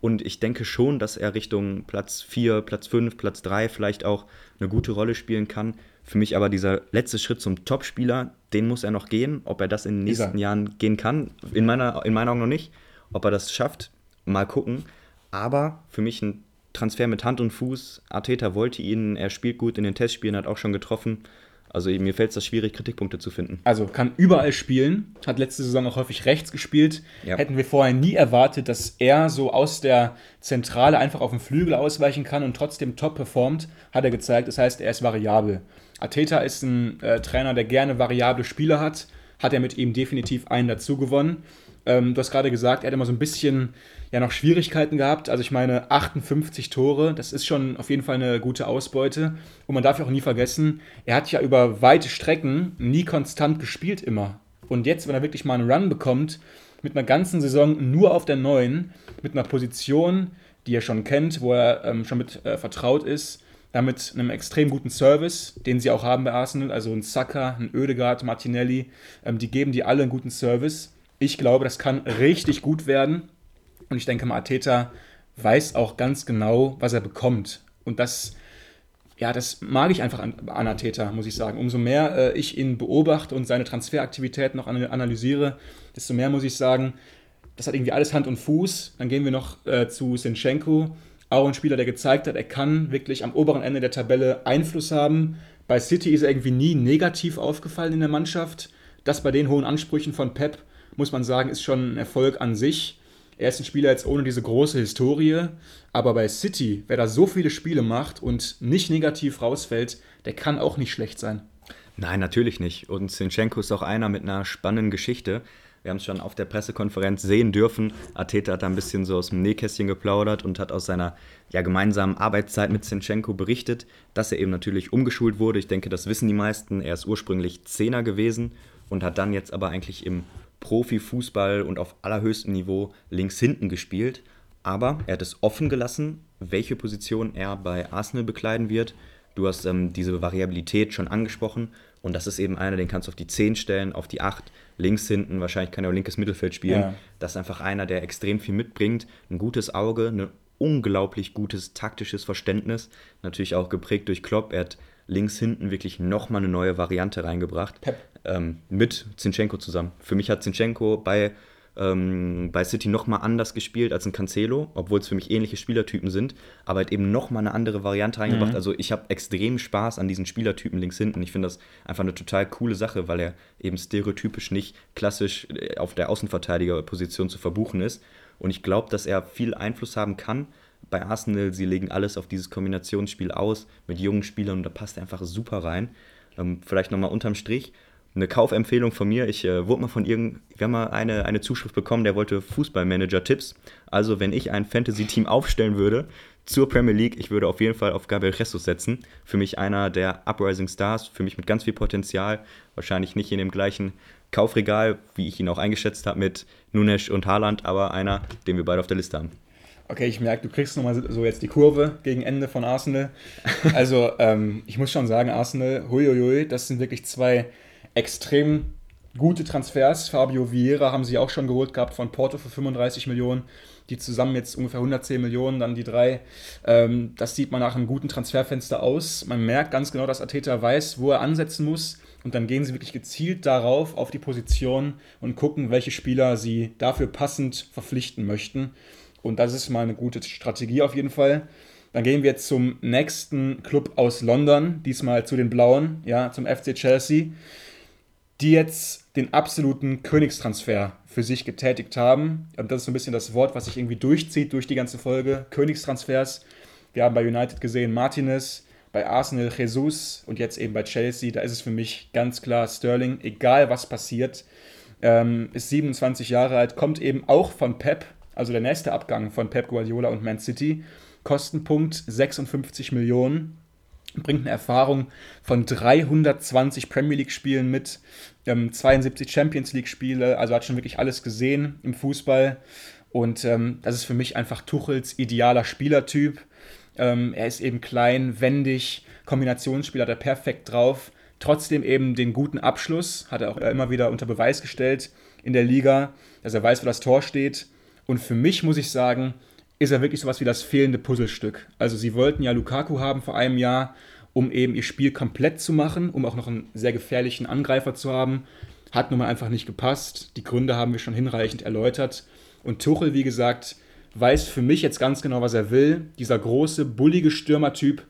Und ich denke schon, dass er Richtung Platz 4, Platz 5, Platz 3 vielleicht auch eine gute Rolle spielen kann. Für mich aber dieser letzte Schritt zum Topspieler, den muss er noch gehen. Ob er das in den nächsten Jahren gehen kann, in meiner, in meinen Augen noch nicht. Ob er das schafft, mal gucken. Aber für mich ein Transfer mit Hand und Fuß. Arteta wollte ihn, er spielt gut in den Testspielen, hat auch schon getroffen. Also mir fällt es schwierig, Kritikpunkte zu finden. Also kann überall spielen, hat letzte Saison auch häufig rechts gespielt. Ja. Hätten wir vorher nie erwartet, dass er so aus der Zentrale einfach auf den Flügel ausweichen kann und trotzdem top performt, hat er gezeigt. Das heißt, er ist variabel. Arteta ist ein äh, Trainer, der gerne variable Spieler hat. Hat er mit ihm definitiv einen dazu gewonnen. Ähm, du hast gerade gesagt, er hat immer so ein bisschen ja noch Schwierigkeiten gehabt. Also ich meine, 58 Tore, das ist schon auf jeden Fall eine gute Ausbeute. Und man darf ja auch nie vergessen, er hat ja über weite Strecken nie konstant gespielt immer. Und jetzt, wenn er wirklich mal einen Run bekommt, mit einer ganzen Saison nur auf der neuen, mit einer Position, die er schon kennt, wo er ähm, schon mit äh, vertraut ist, damit einem extrem guten Service, den sie auch haben bei Arsenal, also ein Saka, ein Oedegaard, Martinelli, ähm, die geben die alle einen guten Service. Ich glaube, das kann richtig gut werden. Und ich denke mal, Ateta weiß auch ganz genau, was er bekommt. Und das, ja, das mag ich einfach an, an Ateta, muss ich sagen. Umso mehr äh, ich ihn beobachte und seine Transferaktivitäten noch analysiere, desto mehr muss ich sagen, das hat irgendwie alles Hand und Fuß. Dann gehen wir noch äh, zu Sinchenko, auch ein Spieler, der gezeigt hat, er kann wirklich am oberen Ende der Tabelle Einfluss haben. Bei City ist er irgendwie nie negativ aufgefallen in der Mannschaft. Das bei den hohen Ansprüchen von Pep, muss man sagen, ist schon ein Erfolg an sich. Er ist ein Spieler jetzt ohne diese große Historie, aber bei City, wer da so viele Spiele macht und nicht negativ rausfällt, der kann auch nicht schlecht sein. Nein, natürlich nicht. Und Sinchenko ist auch einer mit einer spannenden Geschichte. Wir haben es schon auf der Pressekonferenz sehen dürfen. Ateta hat da ein bisschen so aus dem Nähkästchen geplaudert und hat aus seiner ja, gemeinsamen Arbeitszeit mit Sinchenko berichtet, dass er eben natürlich umgeschult wurde. Ich denke, das wissen die meisten. Er ist ursprünglich Zehner gewesen und hat dann jetzt aber eigentlich im Profifußball und auf allerhöchstem Niveau links hinten gespielt. Aber er hat es offen gelassen, welche Position er bei Arsenal bekleiden wird. Du hast ähm, diese Variabilität schon angesprochen und das ist eben einer, den kannst du auf die 10 stellen, auf die 8, links hinten, wahrscheinlich kann er auch linkes Mittelfeld spielen. Ja. Das ist einfach einer, der extrem viel mitbringt, ein gutes Auge, ein unglaublich gutes taktisches Verständnis, natürlich auch geprägt durch Klopp. Er hat links hinten wirklich nochmal eine neue Variante reingebracht. Pep. Ähm, mit Zinchenko zusammen. Für mich hat Zinchenko bei, ähm, bei City nochmal anders gespielt als ein Cancelo, obwohl es für mich ähnliche Spielertypen sind, aber hat eben nochmal eine andere Variante reingebracht. Mhm. Also ich habe extrem Spaß an diesen Spielertypen links hinten. Ich finde das einfach eine total coole Sache, weil er eben stereotypisch nicht klassisch äh, auf der Außenverteidigerposition zu verbuchen ist. Und ich glaube, dass er viel Einfluss haben kann bei Arsenal, sie legen alles auf dieses Kombinationsspiel aus mit jungen Spielern und da passt er einfach super rein. Ähm, vielleicht nochmal unterm Strich. Eine Kaufempfehlung von mir. Ich äh, wurde mal von irgend, wir haben mal eine, eine Zuschrift bekommen, der wollte Fußballmanager-Tipps. Also, wenn ich ein Fantasy-Team aufstellen würde zur Premier League, ich würde auf jeden Fall auf Gabriel Jesus setzen. Für mich einer der Uprising Stars, für mich mit ganz viel Potenzial. Wahrscheinlich nicht in dem gleichen Kaufregal, wie ich ihn auch eingeschätzt habe mit Nunes und Haaland, aber einer, den wir beide auf der Liste haben okay, ich merke, du kriegst nochmal so jetzt die Kurve gegen Ende von Arsenal. Also ähm, ich muss schon sagen, Arsenal, huiuiui, das sind wirklich zwei extrem gute Transfers. Fabio Vieira haben sie auch schon geholt gehabt von Porto für 35 Millionen. Die zusammen jetzt ungefähr 110 Millionen, dann die drei. Ähm, das sieht man nach einem guten Transferfenster aus. Man merkt ganz genau, dass Ateta weiß, wo er ansetzen muss. Und dann gehen sie wirklich gezielt darauf, auf die Position und gucken, welche Spieler sie dafür passend verpflichten möchten. Und das ist mal eine gute Strategie auf jeden Fall. Dann gehen wir zum nächsten Club aus London, diesmal zu den Blauen, ja, zum FC Chelsea, die jetzt den absoluten Königstransfer für sich getätigt haben. Und das ist so ein bisschen das Wort, was sich irgendwie durchzieht durch die ganze Folge. Königstransfers. Wir haben bei United gesehen Martinez, bei Arsenal Jesus und jetzt eben bei Chelsea. Da ist es für mich ganz klar Sterling, egal was passiert. Ähm, ist 27 Jahre alt, kommt eben auch von Pep, also der nächste Abgang von Pep Guardiola und Man City. Kostenpunkt 56 Millionen. Bringt eine Erfahrung von 320 Premier League-Spielen mit, ähm, 72 Champions League-Spiele, also hat schon wirklich alles gesehen im Fußball. Und ähm, das ist für mich einfach Tuchels idealer Spielertyp. Ähm, er ist eben klein, wendig, Kombinationsspieler, hat er perfekt drauf. Trotzdem eben den guten Abschluss, hat er auch immer wieder unter Beweis gestellt in der Liga, dass er weiß, wo das Tor steht. Und für mich muss ich sagen, ist er wirklich sowas wie das fehlende Puzzlestück. Also sie wollten ja Lukaku haben vor einem Jahr, um eben ihr Spiel komplett zu machen, um auch noch einen sehr gefährlichen Angreifer zu haben. Hat nun mal einfach nicht gepasst. Die Gründe haben wir schon hinreichend erläutert. Und Tuchel, wie gesagt, weiß für mich jetzt ganz genau, was er will. Dieser große, bullige Stürmertyp,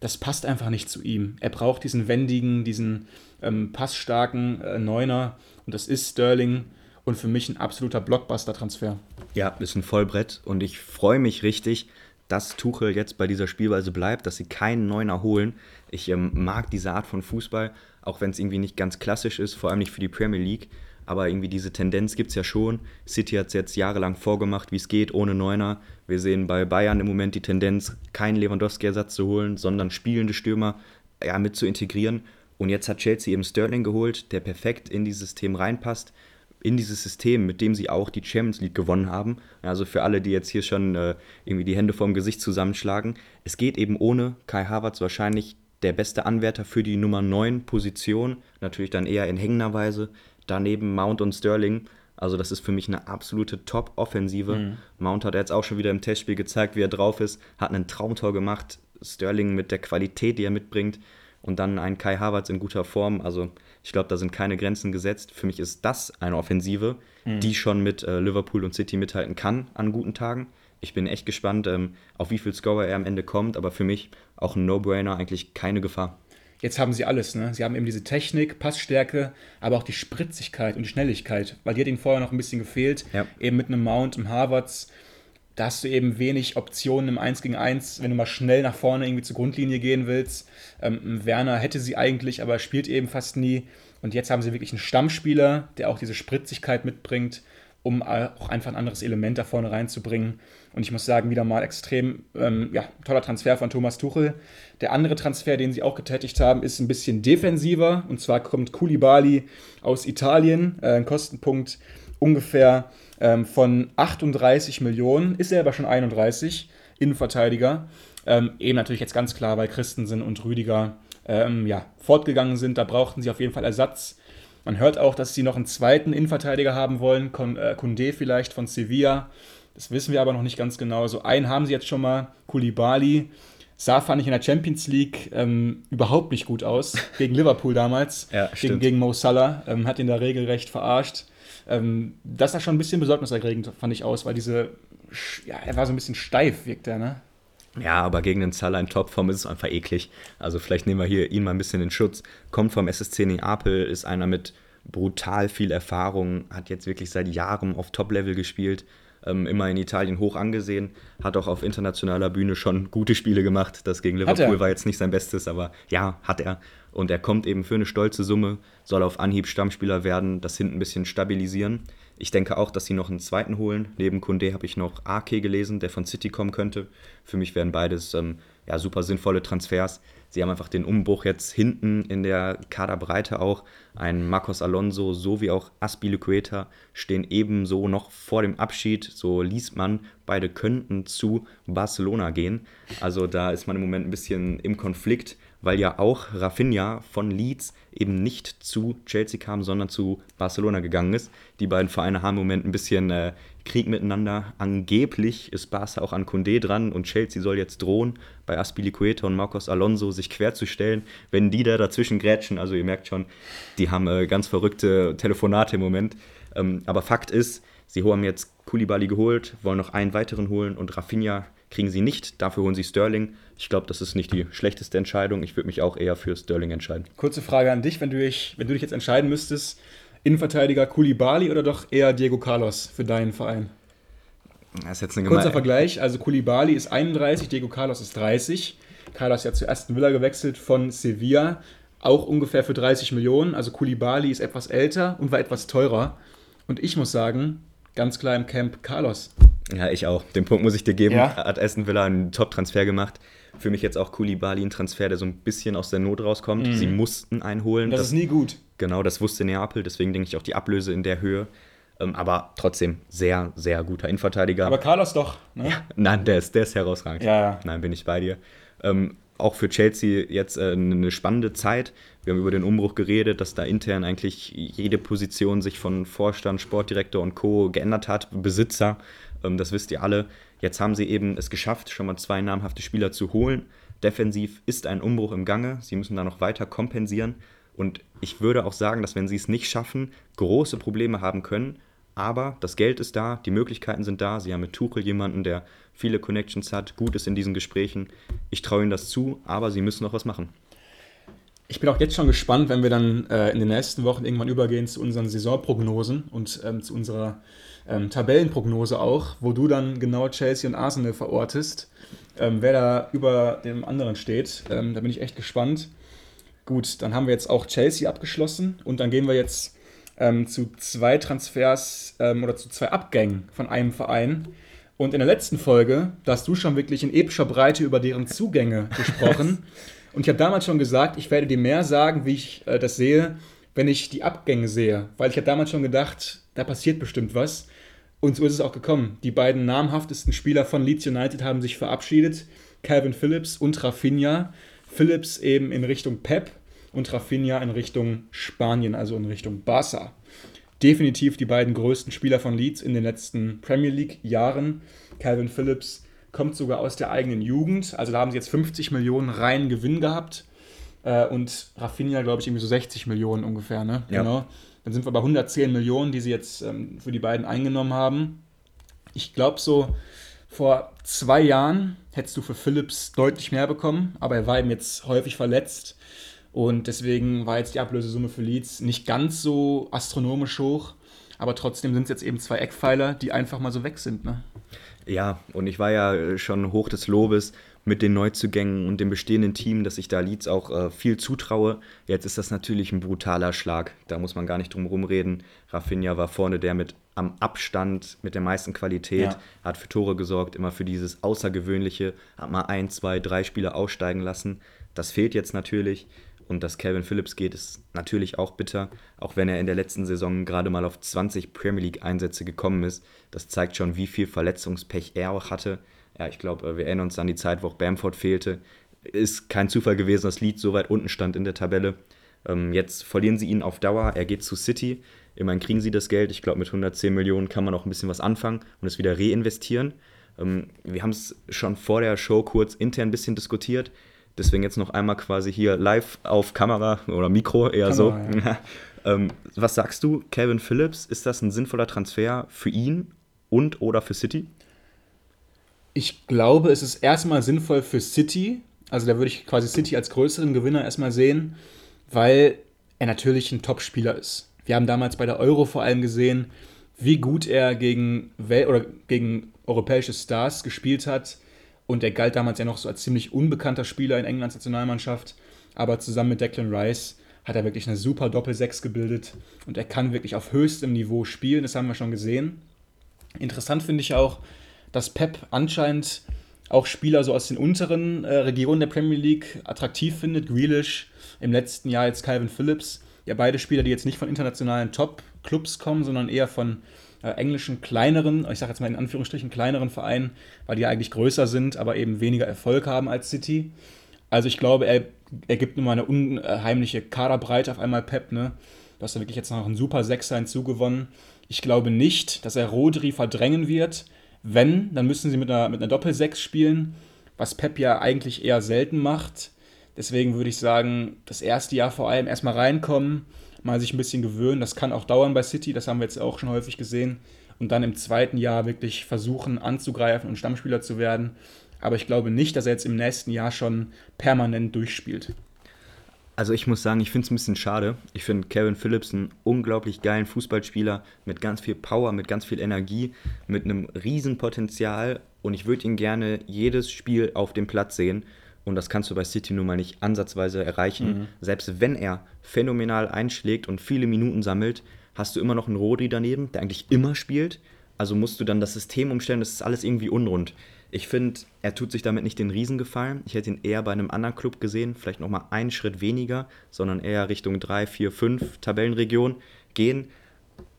das passt einfach nicht zu ihm. Er braucht diesen wendigen, diesen ähm, passstarken äh, Neuner. Und das ist Sterling. Und für mich ein absoluter Blockbuster-Transfer. Ja, ist ein Vollbrett. Und ich freue mich richtig, dass Tuchel jetzt bei dieser Spielweise bleibt, dass sie keinen Neuner holen. Ich ähm, mag diese Art von Fußball, auch wenn es irgendwie nicht ganz klassisch ist, vor allem nicht für die Premier League. Aber irgendwie diese Tendenz gibt es ja schon. City hat es jetzt jahrelang vorgemacht, wie es geht, ohne Neuner. Wir sehen bei Bayern im Moment die Tendenz, keinen Lewandowski-Ersatz zu holen, sondern spielende Stürmer ja, mit zu integrieren. Und jetzt hat Chelsea eben Sterling geholt, der perfekt in dieses System reinpasst in dieses System, mit dem sie auch die Champions League gewonnen haben. Also für alle, die jetzt hier schon äh, irgendwie die Hände vorm Gesicht zusammenschlagen. Es geht eben ohne Kai Havertz wahrscheinlich der beste Anwärter für die Nummer 9 Position. Natürlich dann eher in hängender Weise. Daneben Mount und Sterling. Also das ist für mich eine absolute Top-Offensive. Mhm. Mount hat jetzt auch schon wieder im Testspiel gezeigt, wie er drauf ist. Hat einen Traumtor gemacht. Sterling mit der Qualität, die er mitbringt. Und dann ein Kai Havertz in guter Form. Also ich glaube, da sind keine Grenzen gesetzt. Für mich ist das eine Offensive, mhm. die schon mit äh, Liverpool und City mithalten kann an guten Tagen. Ich bin echt gespannt, ähm, auf wie viel Scorer er am Ende kommt, aber für mich auch ein No-Brainer, eigentlich keine Gefahr. Jetzt haben sie alles, ne? Sie haben eben diese Technik, Passstärke, aber auch die Spritzigkeit und die Schnelligkeit, weil die hat ihnen vorher noch ein bisschen gefehlt. Ja. Eben mit einem Mount, einem Harvards da hast du eben wenig Optionen im 1 gegen 1, wenn du mal schnell nach vorne irgendwie zur Grundlinie gehen willst. Ähm, Werner hätte sie eigentlich, aber spielt eben fast nie. Und jetzt haben sie wirklich einen Stammspieler, der auch diese Spritzigkeit mitbringt, um auch einfach ein anderes Element da vorne reinzubringen. Und ich muss sagen, wieder mal extrem ähm, ja, toller Transfer von Thomas Tuchel. Der andere Transfer, den sie auch getätigt haben, ist ein bisschen defensiver. Und zwar kommt Koulibaly aus Italien, äh, ein Kostenpunkt ungefähr ähm, von 38 Millionen, ist er aber schon 31, Innenverteidiger. Ähm, eben natürlich jetzt ganz klar, weil Christensen und Rüdiger ähm, ja, fortgegangen sind. Da brauchten sie auf jeden Fall Ersatz. Man hört auch, dass sie noch einen zweiten Innenverteidiger haben wollen, Con, äh, Kunde vielleicht von Sevilla. Das wissen wir aber noch nicht ganz genau. So einen haben sie jetzt schon mal, Kulibali. Sah, fand ich in der Champions League ähm, überhaupt nicht gut aus. Gegen Liverpool damals. ja, gegen, gegen Mo Salah. Ähm, hat ihn da regelrecht verarscht. Ähm, das sah schon ein bisschen besorgniserregend, fand ich aus, weil diese, ja, er war so ein bisschen steif, wirkt er, ne? Ja, aber gegen den Salah in Topform ist es einfach eklig. Also vielleicht nehmen wir hier ihn mal ein bisschen in Schutz. Kommt vom SSC Neapel, ist einer mit brutal viel Erfahrung, hat jetzt wirklich seit Jahren auf Top-Level gespielt, ähm, immer in Italien hoch angesehen, hat auch auf internationaler Bühne schon gute Spiele gemacht. Das gegen Liverpool war jetzt nicht sein Bestes, aber ja, hat er. Und er kommt eben für eine stolze Summe, soll auf Anhieb Stammspieler werden, das hinten ein bisschen stabilisieren. Ich denke auch, dass sie noch einen zweiten holen. Neben Kunde habe ich noch Ake gelesen, der von City kommen könnte. Für mich wären beides ähm, ja, super sinnvolle Transfers. Sie haben einfach den Umbruch jetzt hinten in der Kaderbreite auch. Ein Marcos Alonso sowie auch Aspilicueta stehen ebenso noch vor dem Abschied. So liest man, beide könnten zu Barcelona gehen. Also da ist man im Moment ein bisschen im Konflikt weil ja auch Rafinha von Leeds eben nicht zu Chelsea kam, sondern zu Barcelona gegangen ist. Die beiden Vereine haben im Moment ein bisschen äh, Krieg miteinander. Angeblich ist Barca auch an Condé dran und Chelsea soll jetzt drohen, bei Aspilicueta und Marcos Alonso sich querzustellen, wenn die da dazwischen grätschen. Also ihr merkt schon, die haben äh, ganz verrückte Telefonate im Moment. Ähm, aber Fakt ist, sie haben jetzt Koulibaly geholt, wollen noch einen weiteren holen und Rafinha kriegen sie nicht. Dafür holen sie Sterling. Ich glaube, das ist nicht die schlechteste Entscheidung. Ich würde mich auch eher für Sterling entscheiden. Kurze Frage an dich, wenn du dich, wenn du dich jetzt entscheiden müsstest, Innenverteidiger Koulibaly oder doch eher Diego Carlos für deinen Verein? Das ist jetzt eine Kurzer Vergleich, also Koulibaly ist 31, Diego Carlos ist 30. Carlos ja zu Aston Villa gewechselt von Sevilla, auch ungefähr für 30 Millionen. Also Koulibaly ist etwas älter und war etwas teurer. Und ich muss sagen, ganz klar im Camp Carlos. Ja, ich auch. Den Punkt muss ich dir geben. Ja? Hat Aston Villa einen Top-Transfer gemacht. Für mich jetzt auch Koulibaly ein Transfer, der so ein bisschen aus der Not rauskommt. Sie mussten einen holen. Mhm. Das, ist nie gut. Genau, das wusste Neapel, deswegen denke ich auch die Ablöse in der Höhe. Ähm, aber trotzdem sehr, sehr guter Innenverteidiger. Aber Carlos doch. Ne? Nein, der ist, der ist herausragend. Ja, ja. Nein, bin ich bei dir. Ähm, auch für Chelsea jetzt äh, eine spannende Zeit. Wir haben über den Umbruch geredet, dass da intern eigentlich jede Position sich von Vorstand, Sportdirektor und Co. geändert hat. Besitzer, ähm, das wisst ihr alle. Jetzt haben sie eben es geschafft, schon mal zwei namhafte Spieler zu holen. Defensiv ist ein Umbruch im Gange. Sie müssen da noch weiter kompensieren. Und ich würde auch sagen, dass wenn sie es nicht schaffen, große Probleme haben können. Aber das Geld ist da, die Möglichkeiten sind da. Sie haben mit Tuchel jemanden, der viele Connections hat, gut ist in diesen Gesprächen. Ich traue ihnen das zu, aber sie müssen noch was machen. Ich bin auch jetzt schon gespannt, wenn wir dann äh, in den nächsten Wochen irgendwann übergehen zu unseren Saisonprognosen und ähm, zu unserer ähm, Tabellenprognose auch, wo du dann genau Chelsea und Arsenal verortest, ähm, wer da über dem anderen steht. Ähm, da bin ich echt gespannt. Gut, dann haben wir jetzt auch Chelsea abgeschlossen und dann gehen wir jetzt ähm, zu zwei Transfers ähm, oder zu zwei Abgängen von einem Verein. Und in der letzten Folge, da hast du schon wirklich in epischer Breite über deren Zugänge gesprochen. Und ich habe damals schon gesagt, ich werde dir mehr sagen, wie ich äh, das sehe, wenn ich die Abgänge sehe. Weil ich habe damals schon gedacht, da passiert bestimmt was. Und so ist es auch gekommen. Die beiden namhaftesten Spieler von Leeds United haben sich verabschiedet. Calvin Phillips und Rafinha. Phillips eben in Richtung Pep und Rafinha in Richtung Spanien, also in Richtung Barca. Definitiv die beiden größten Spieler von Leeds in den letzten Premier League-Jahren. Calvin Phillips kommt sogar aus der eigenen Jugend. Also da haben sie jetzt 50 Millionen reinen Gewinn gehabt. Äh, und Rafinha, glaube ich, irgendwie so 60 Millionen ungefähr. Ne? Ja. Genau. Dann sind wir bei 110 Millionen, die sie jetzt ähm, für die beiden eingenommen haben. Ich glaube, so vor zwei Jahren hättest du für Phillips deutlich mehr bekommen, aber er war eben jetzt häufig verletzt. Und deswegen war jetzt die Ablösesumme für Leeds nicht ganz so astronomisch hoch. Aber trotzdem sind es jetzt eben zwei Eckpfeiler, die einfach mal so weg sind. Ne? Ja, und ich war ja äh, schon hoch des Lobes mit den Neuzugängen und dem bestehenden Team, dass ich da Leeds auch äh, viel zutraue. Jetzt ist das natürlich ein brutaler Schlag. Da muss man gar nicht drum rumreden. Rafinha war vorne der mit am Abstand mit der meisten Qualität, Ja. hat für Tore gesorgt, immer für dieses Außergewöhnliche, hat mal ein, zwei, drei Spieler aussteigen lassen. Das fehlt jetzt natürlich. Und dass Calvin Phillips geht, ist natürlich auch bitter, auch wenn er in der letzten Saison gerade mal auf 20 Premier League-Einsätze gekommen ist. Das zeigt schon, wie viel Verletzungspech er auch hatte. Ja, ich glaube, wir erinnern uns an die Zeit, wo auch Bamford fehlte. Ist kein Zufall gewesen, dass Leeds so weit unten stand in der Tabelle. Ähm, jetzt verlieren sie ihn auf Dauer. Er geht zu City. Immerhin kriegen sie das Geld. Ich glaube, mit 110 Millionen kann man auch ein bisschen was anfangen und es wieder reinvestieren. Ähm, wir haben es schon vor der Show kurz intern ein bisschen diskutiert. Deswegen jetzt noch einmal quasi hier live auf Kamera oder Mikro eher Kamera, so. ähm, was sagst du, Calvin Phillips? Ist das ein sinnvoller Transfer für ihn und oder für City? Ich glaube, es ist erstmal sinnvoll für City. Also da würde ich quasi City als größeren Gewinner erstmal sehen, weil er natürlich ein Top-Spieler ist. Wir haben damals bei der Euro vor allem gesehen, wie gut er gegen, Wel oder gegen europäische Stars gespielt hat. Und er galt damals ja noch so als ziemlich unbekannter Spieler in Englands Nationalmannschaft. Aber zusammen mit Declan Rice hat er wirklich eine super Doppel-Sechs gebildet. Und er kann wirklich auf höchstem Niveau spielen. Das haben wir schon gesehen. Interessant finde ich auch, dass Pep anscheinend auch Spieler so aus den unteren äh, Regionen der Premier League attraktiv findet. Grealish, im letzten Jahr jetzt Calvin Phillips. Ja, beide Spieler, die jetzt nicht von internationalen Top-Clubs kommen, sondern eher von äh, englischen kleineren, ich sage jetzt mal in Anführungsstrichen kleineren Vereinen, weil die ja eigentlich größer sind, aber eben weniger Erfolg haben als City. Also ich glaube, er, er gibt nun mal eine unheimliche Kaderbreite auf einmal Pep, ne? Du hast da wirklich jetzt noch einen super Sechser hinzugewonnen. Ich glaube nicht, dass er Rodri verdrängen wird. Wenn, dann müssen sie mit einer, mit einer Doppel-Sechs spielen, was Pep ja eigentlich eher selten macht. Deswegen würde ich sagen, das erste Jahr vor allem erstmal reinkommen, mal sich ein bisschen gewöhnen. Das kann auch dauern bei City, das haben wir jetzt auch schon häufig gesehen. Und dann im zweiten Jahr wirklich versuchen anzugreifen und Stammspieler zu werden. Aber ich glaube nicht, dass er jetzt im nächsten Jahr schon permanent durchspielt. Also ich muss sagen, ich finde es ein bisschen schade. Ich finde Kevin Phillips einen unglaublich geilen Fußballspieler mit ganz viel Power, mit ganz viel Energie, mit einem riesen Potenzial und ich würde ihn gerne jedes Spiel auf dem Platz sehen. Und das kannst du bei City nun mal nicht ansatzweise erreichen. Selbst wenn er phänomenal einschlägt und viele Minuten sammelt, hast du immer noch einen Rodri daneben, der eigentlich immer spielt. also musst du dann das System umstellen, das ist alles irgendwie unrund. Ich finde, er tut sich damit nicht den Riesengefallen. Ich hätte ihn eher bei einem anderen Club gesehen, vielleicht nochmal einen Schritt weniger, sondern eher Richtung 3, 4, 5 Tabellenregion gehen.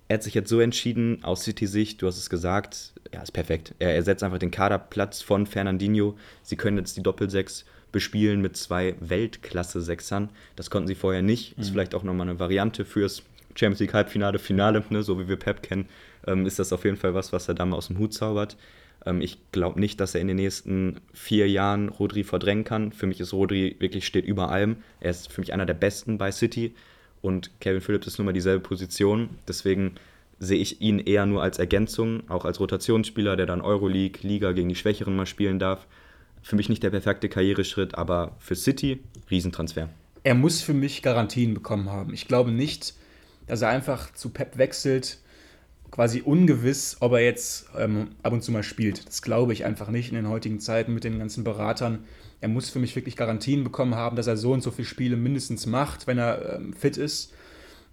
Er hat sich jetzt so entschieden, aus City-Sicht, du hast es gesagt, ja, ist perfekt. Er ersetzt einfach den Kaderplatz von Fernandinho. Sie können jetzt die Doppelsechs bespielen mit zwei Weltklasse-Sechsern. Das konnten sie vorher nicht. Ist mhm. vielleicht auch nochmal eine Variante fürs Champions League Halbfinale, Finale, ne, so wie wir Pep kennen, ähm, ist das auf jeden Fall was, was er da mal aus dem Hut zaubert. Ähm, ich glaube nicht, dass er in den nächsten vier Jahren Rodri verdrängen kann. Für mich ist Rodri wirklich steht über allem. Er ist für mich einer der besten bei City und Kevin Phillips ist nun mal dieselbe Position. Deswegen sehe ich ihn eher nur als Ergänzung, auch als Rotationsspieler, der dann Euroleague, Liga gegen die Schwächeren mal spielen darf. Für mich nicht der perfekte Karriereschritt, aber für City Riesentransfer. Er muss für mich Garantien bekommen haben. Ich glaube nicht, dass er einfach zu Pep wechselt, quasi ungewiss, ob er jetzt ähm, ab und zu mal spielt. Das glaube ich einfach nicht in den heutigen Zeiten mit den ganzen Beratern. Er muss für mich wirklich Garantien bekommen haben, dass er so und so viele Spiele mindestens macht, wenn er ähm, fit ist.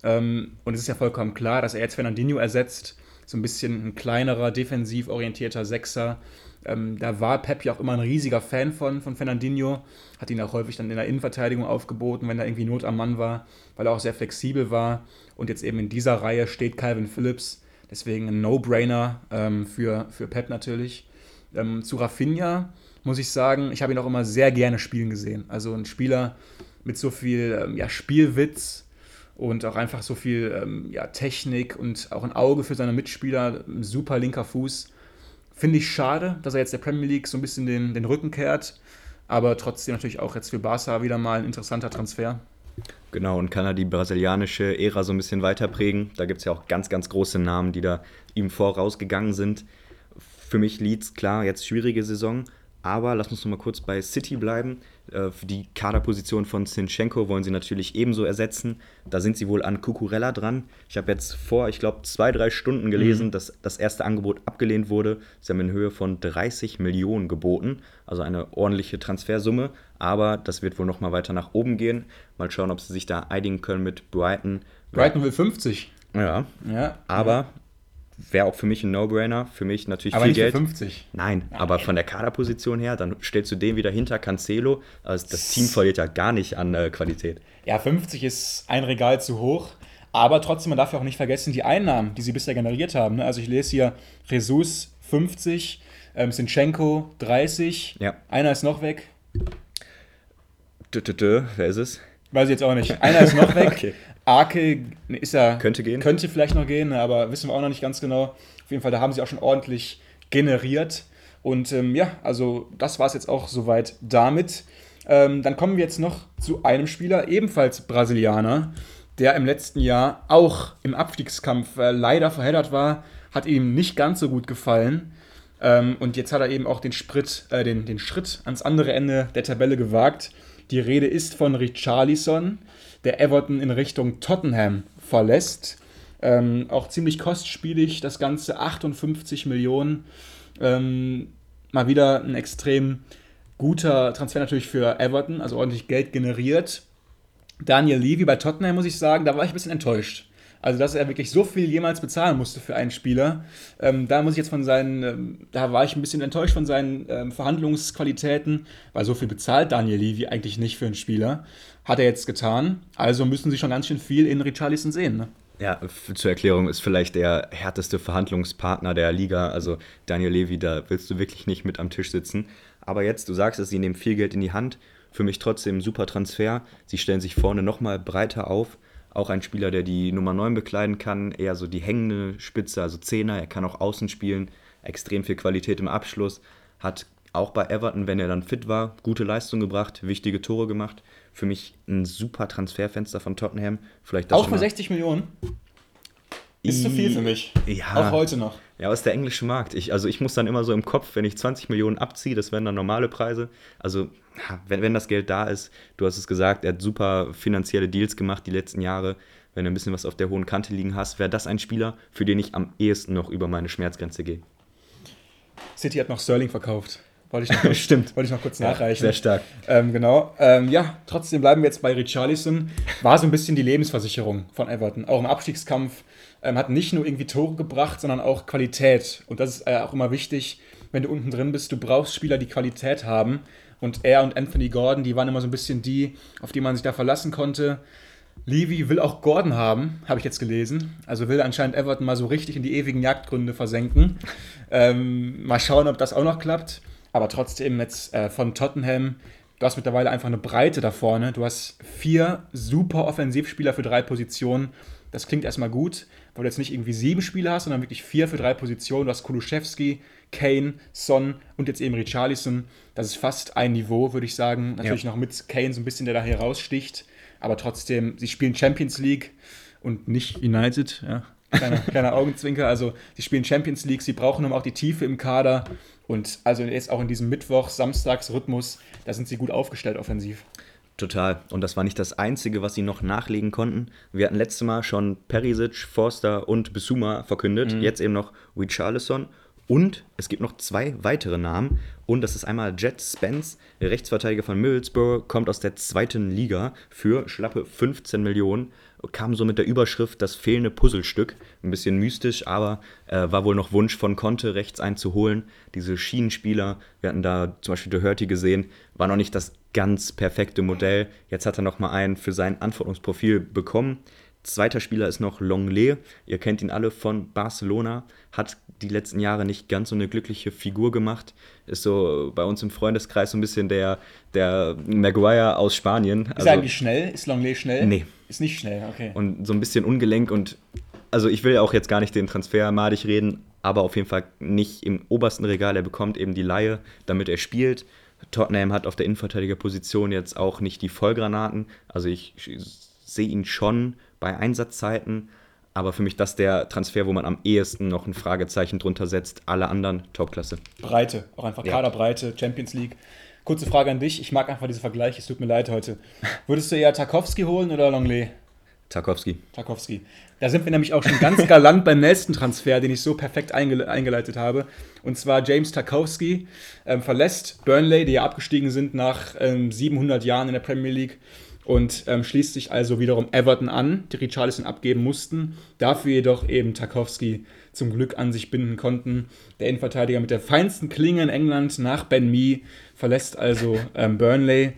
Ähm, und es ist ja vollkommen klar, dass er jetzt Fernandinho ersetzt, so ein bisschen ein kleinerer, defensiv orientierter Sechser. Ähm, da war Pep ja auch immer ein riesiger Fan von, von Fernandinho, hat ihn auch häufig dann in der Innenverteidigung aufgeboten, wenn da irgendwie Not am Mann war, weil er auch sehr flexibel war. Und jetzt eben in dieser Reihe steht Calvin Phillips, deswegen ein No-Brainer ähm, für, für Pep natürlich. Ähm, zu Rafinha muss ich sagen, ich habe ihn auch immer sehr gerne spielen gesehen. Also ein Spieler mit so viel ähm, ja, Spielwitz, und auch einfach so viel ähm, ja, Technik und auch ein Auge für seine Mitspieler, super linker Fuß. Finde ich schade, dass er jetzt der Premier League so ein bisschen den, den Rücken kehrt, aber trotzdem natürlich auch jetzt für Barca wieder mal ein interessanter Transfer. Genau, und kann er die brasilianische Ära so ein bisschen weiter prägen. Da gibt es ja auch ganz, ganz große Namen, die da ihm vorausgegangen sind. Für mich Leeds, klar, jetzt schwierige Saison, aber lass uns noch mal kurz bei City bleiben. Äh, die Kaderposition von Sinchenko wollen sie natürlich ebenso ersetzen. Da sind sie wohl an Cucurella dran. Ich habe jetzt vor, ich glaube, zwei, drei Stunden gelesen, mhm. dass das erste Angebot abgelehnt wurde. Sie haben in Höhe von 30 Millionen geboten, also eine ordentliche Transfersumme. Aber das wird wohl noch mal weiter nach oben gehen. Mal schauen, ob sie sich da einigen können mit Brighton. Brighton will 50. Ja. ja. Aber wäre auch für mich ein No-Brainer. Für mich natürlich aber viel nicht Geld. Für 50. Nein, Nein, aber von der Kaderposition her, dann stellst du den wieder hinter Cancelo. Also das Team verliert ja gar nicht an äh, Qualität. Ja, 50 ist ein Regal zu hoch. Aber trotzdem, man darf ja auch nicht vergessen, die Einnahmen, die sie bisher generiert haben. Ne? Also ich lese hier Jesus 50, ähm, Sinchenko 30. Ja. Einer ist noch weg. Dö, dö, dö. Wer ist es? Weiß ich jetzt auch nicht. Einer ist noch weg. okay. Arke ist er. Könnte gehen. Könnte vielleicht noch gehen, aber wissen wir auch noch nicht ganz genau. Auf jeden Fall, da haben sie auch schon ordentlich generiert. Und ähm, ja, also das war es jetzt auch soweit damit. Ähm, dann kommen wir jetzt noch zu einem Spieler, ebenfalls Brasilianer, der im letzten Jahr auch im Abstiegskampf äh, leider verheddert war. Hat ihm nicht ganz so gut gefallen. Ähm, und jetzt hat er eben auch den, Sprit, äh, den, den Schritt ans andere Ende der Tabelle gewagt. Die Rede ist von Richarlison der Everton in Richtung Tottenham verlässt. Ähm, auch ziemlich kostspielig, das Ganze 58 Millionen. Ähm, mal wieder ein extrem guter Transfer natürlich für Everton, also ordentlich Geld generiert. Daniel Levy bei Tottenham, muss ich sagen, da war ich ein bisschen enttäuscht. Also, dass er wirklich so viel jemals bezahlen musste für einen Spieler, ähm, da muss ich jetzt von seinen, ähm, da war ich ein bisschen enttäuscht von seinen ähm, Verhandlungsqualitäten, weil so viel bezahlt Daniel Levy eigentlich nicht für einen Spieler. Hat er jetzt getan. Also müssen sie schon ganz schön viel in Richarlison sehen. Ne? Ja, zur Erklärung ist vielleicht der härteste Verhandlungspartner der Liga. Also Daniel Levy, da willst du wirklich nicht mit am Tisch sitzen. Aber jetzt, du sagst es, sie nehmen viel Geld in die Hand. Für mich trotzdem ein super Transfer. Sie stellen sich vorne nochmal breiter auf. Auch ein Spieler, der die Nummer 9 bekleiden kann, eher so die hängende Spitze, also Zehner. Er kann auch außen spielen, extrem viel Qualität im Abschluss. Hat auch bei Everton, wenn er dann fit war, gute Leistung gebracht, wichtige Tore gemacht. Für mich ein super Transferfenster von Tottenham. Vielleicht auch für 60 Millionen? Ist zu viel für mich. Ja. Auch heute noch. Ja, aus der englische Markt. Ich, also ich muss dann immer so im Kopf, wenn ich 20 Millionen abziehe, das wären dann normale Preise. Also wenn, wenn das Geld da ist, du hast es gesagt, er hat super finanzielle Deals gemacht die letzten Jahre. Wenn du ein bisschen was auf der hohen Kante liegen hast, wäre das ein Spieler, für den ich am ehesten noch über meine Schmerzgrenze gehe. City hat noch Sterling verkauft. Wollte ich noch, Stimmt. Wollte ich noch kurz nachreichen. Sehr stark. Ähm, genau. Ähm, ja, trotzdem bleiben wir jetzt bei Richarlison. War so ein bisschen die Lebensversicherung von Everton. Auch im Abstiegskampf ähm, hat nicht nur irgendwie Tore gebracht, sondern auch Qualität. Und das ist äh, auch immer wichtig, wenn du unten drin bist. Du brauchst Spieler, die Qualität haben. Und er und Anthony Gordon, die waren immer so ein bisschen die, auf die man sich da verlassen konnte. Levy will auch Gordon haben, habe ich jetzt gelesen. Also will anscheinend Everton mal so richtig in die ewigen Jagdgründe versenken. Ähm, mal schauen, ob das auch noch klappt. Aber trotzdem jetzt äh, von Tottenham, du hast mittlerweile einfach eine Breite da vorne. Du hast vier super Offensivspieler für drei Positionen. Das klingt erstmal gut, weil du jetzt nicht irgendwie sieben Spieler hast, sondern wirklich vier für drei Positionen. Du hast Kuluszewski, Kane, Son und jetzt eben Richarlison. Das ist fast ein Niveau, würde ich sagen. Natürlich ja. noch mit Kane so ein bisschen, der da heraussticht. Aber trotzdem, sie spielen Champions League und nicht United. Ja. Kleiner, kleiner Augenzwinker. Also, sie spielen Champions League, sie brauchen auch die Tiefe im Kader. Und also jetzt auch in diesem Mittwoch-Samstags-Rhythmus, da sind sie gut aufgestellt offensiv. Total. Und das war nicht das Einzige, was sie noch nachlegen konnten. Wir hatten letztes Mal schon Perisic, Forster und Bisuma verkündet. Mhm. Jetzt eben noch Richarlison. Und es gibt noch zwei weitere Namen. Und das ist einmal Jet Spence, Rechtsverteidiger von Middlesbrough, kommt aus der zweiten Liga für schlappe 15 Millionen. Kam so mit der Überschrift das fehlende Puzzlestück. Ein bisschen mystisch, aber äh, war wohl noch Wunsch von Conte, rechts einzuholen. Diese Schienenspieler, wir hatten da zum Beispiel Doherty gesehen, war noch nicht das ganz perfekte Modell. Jetzt hat er nochmal einen für sein Anforderungsprofil bekommen. Zweiter Spieler ist noch Longley. Ihr kennt ihn alle von Barcelona. Hat die letzten Jahre nicht ganz so eine glückliche Figur gemacht. Ist so bei uns im Freundeskreis so ein bisschen der, der Maguire aus Spanien. Ist also, eigentlich schnell? Ist Longley schnell? Nee. Ist nicht schnell, okay. Und so ein bisschen ungelenk und also ich will auch jetzt gar nicht den Transfer madig reden, aber auf jeden Fall nicht im obersten Regal. Er bekommt eben die Laie, damit er spielt. Tottenham hat auf der Innenverteidigerposition jetzt auch nicht die Vollgranaten. Also ich sehe ihn schon bei Einsatzzeiten, aber für mich das der Transfer, wo man am ehesten noch ein Fragezeichen drunter setzt. Alle anderen Topklasse. Breite, auch einfach ja. Kaderbreite, Champions League. Kurze Frage an dich. Ich mag einfach diese Vergleiche. Es tut mir leid heute. Würdest du eher Tarkovsky holen oder Longley? Tarkovsky. Tarkovsky. Da sind wir nämlich auch schon ganz galant beim nächsten Transfer, den ich so perfekt eingele eingeleitet habe. Und zwar James Tarkovsky ähm, verlässt Burnley, die ja abgestiegen sind nach ähm, 700 Jahren in der Premier League und ähm, schließt sich also wiederum Everton an, die Richarlison abgeben mussten, dafür jedoch eben Tarkovsky zum Glück an sich binden konnten. Der Innenverteidiger mit der feinsten Klinge in England nach Ben Mee verlässt also ähm, Burnley.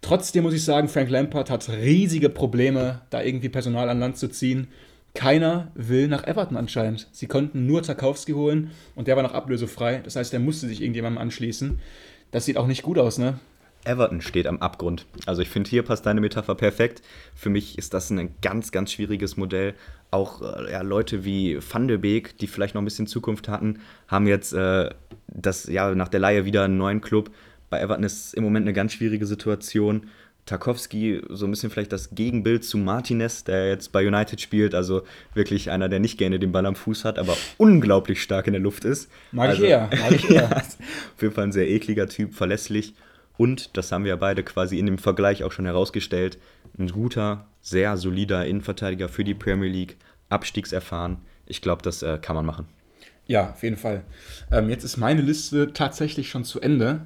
Trotzdem muss ich sagen, Frank Lampard hat riesige Probleme, da irgendwie Personal an Land zu ziehen. Keiner will nach Everton anscheinend. Sie konnten nur Tarkowski holen und der war noch ablösefrei. Das heißt, der musste sich irgendjemandem anschließen. Das sieht auch nicht gut aus, ne? Everton steht am Abgrund. Also ich finde, hier passt deine Metapher perfekt. Für mich ist das ein ganz, ganz schwieriges Modell. Auch äh, ja, Leute wie Van de Beek, die vielleicht noch ein bisschen Zukunft hatten, haben jetzt äh, das, ja, nach der Leihe wieder einen neuen Club. Bei Everton ist im Moment eine ganz schwierige Situation. Tarkovsky so ein bisschen vielleicht das Gegenbild zu Martinez, der jetzt bei United spielt, also wirklich einer, der nicht gerne den Ball am Fuß hat, aber unglaublich stark in der Luft ist. Mag also, ich eher, mag ich eher. ja, auf jeden Fall ein sehr ekliger Typ, verlässlich und, das haben wir beide quasi in dem Vergleich auch schon herausgestellt, ein guter, sehr solider Innenverteidiger für die Premier League, abstiegserfahren. Ich glaube, das äh, kann man machen. Ja, auf jeden Fall. Ähm, jetzt ist meine Liste tatsächlich schon zu Ende.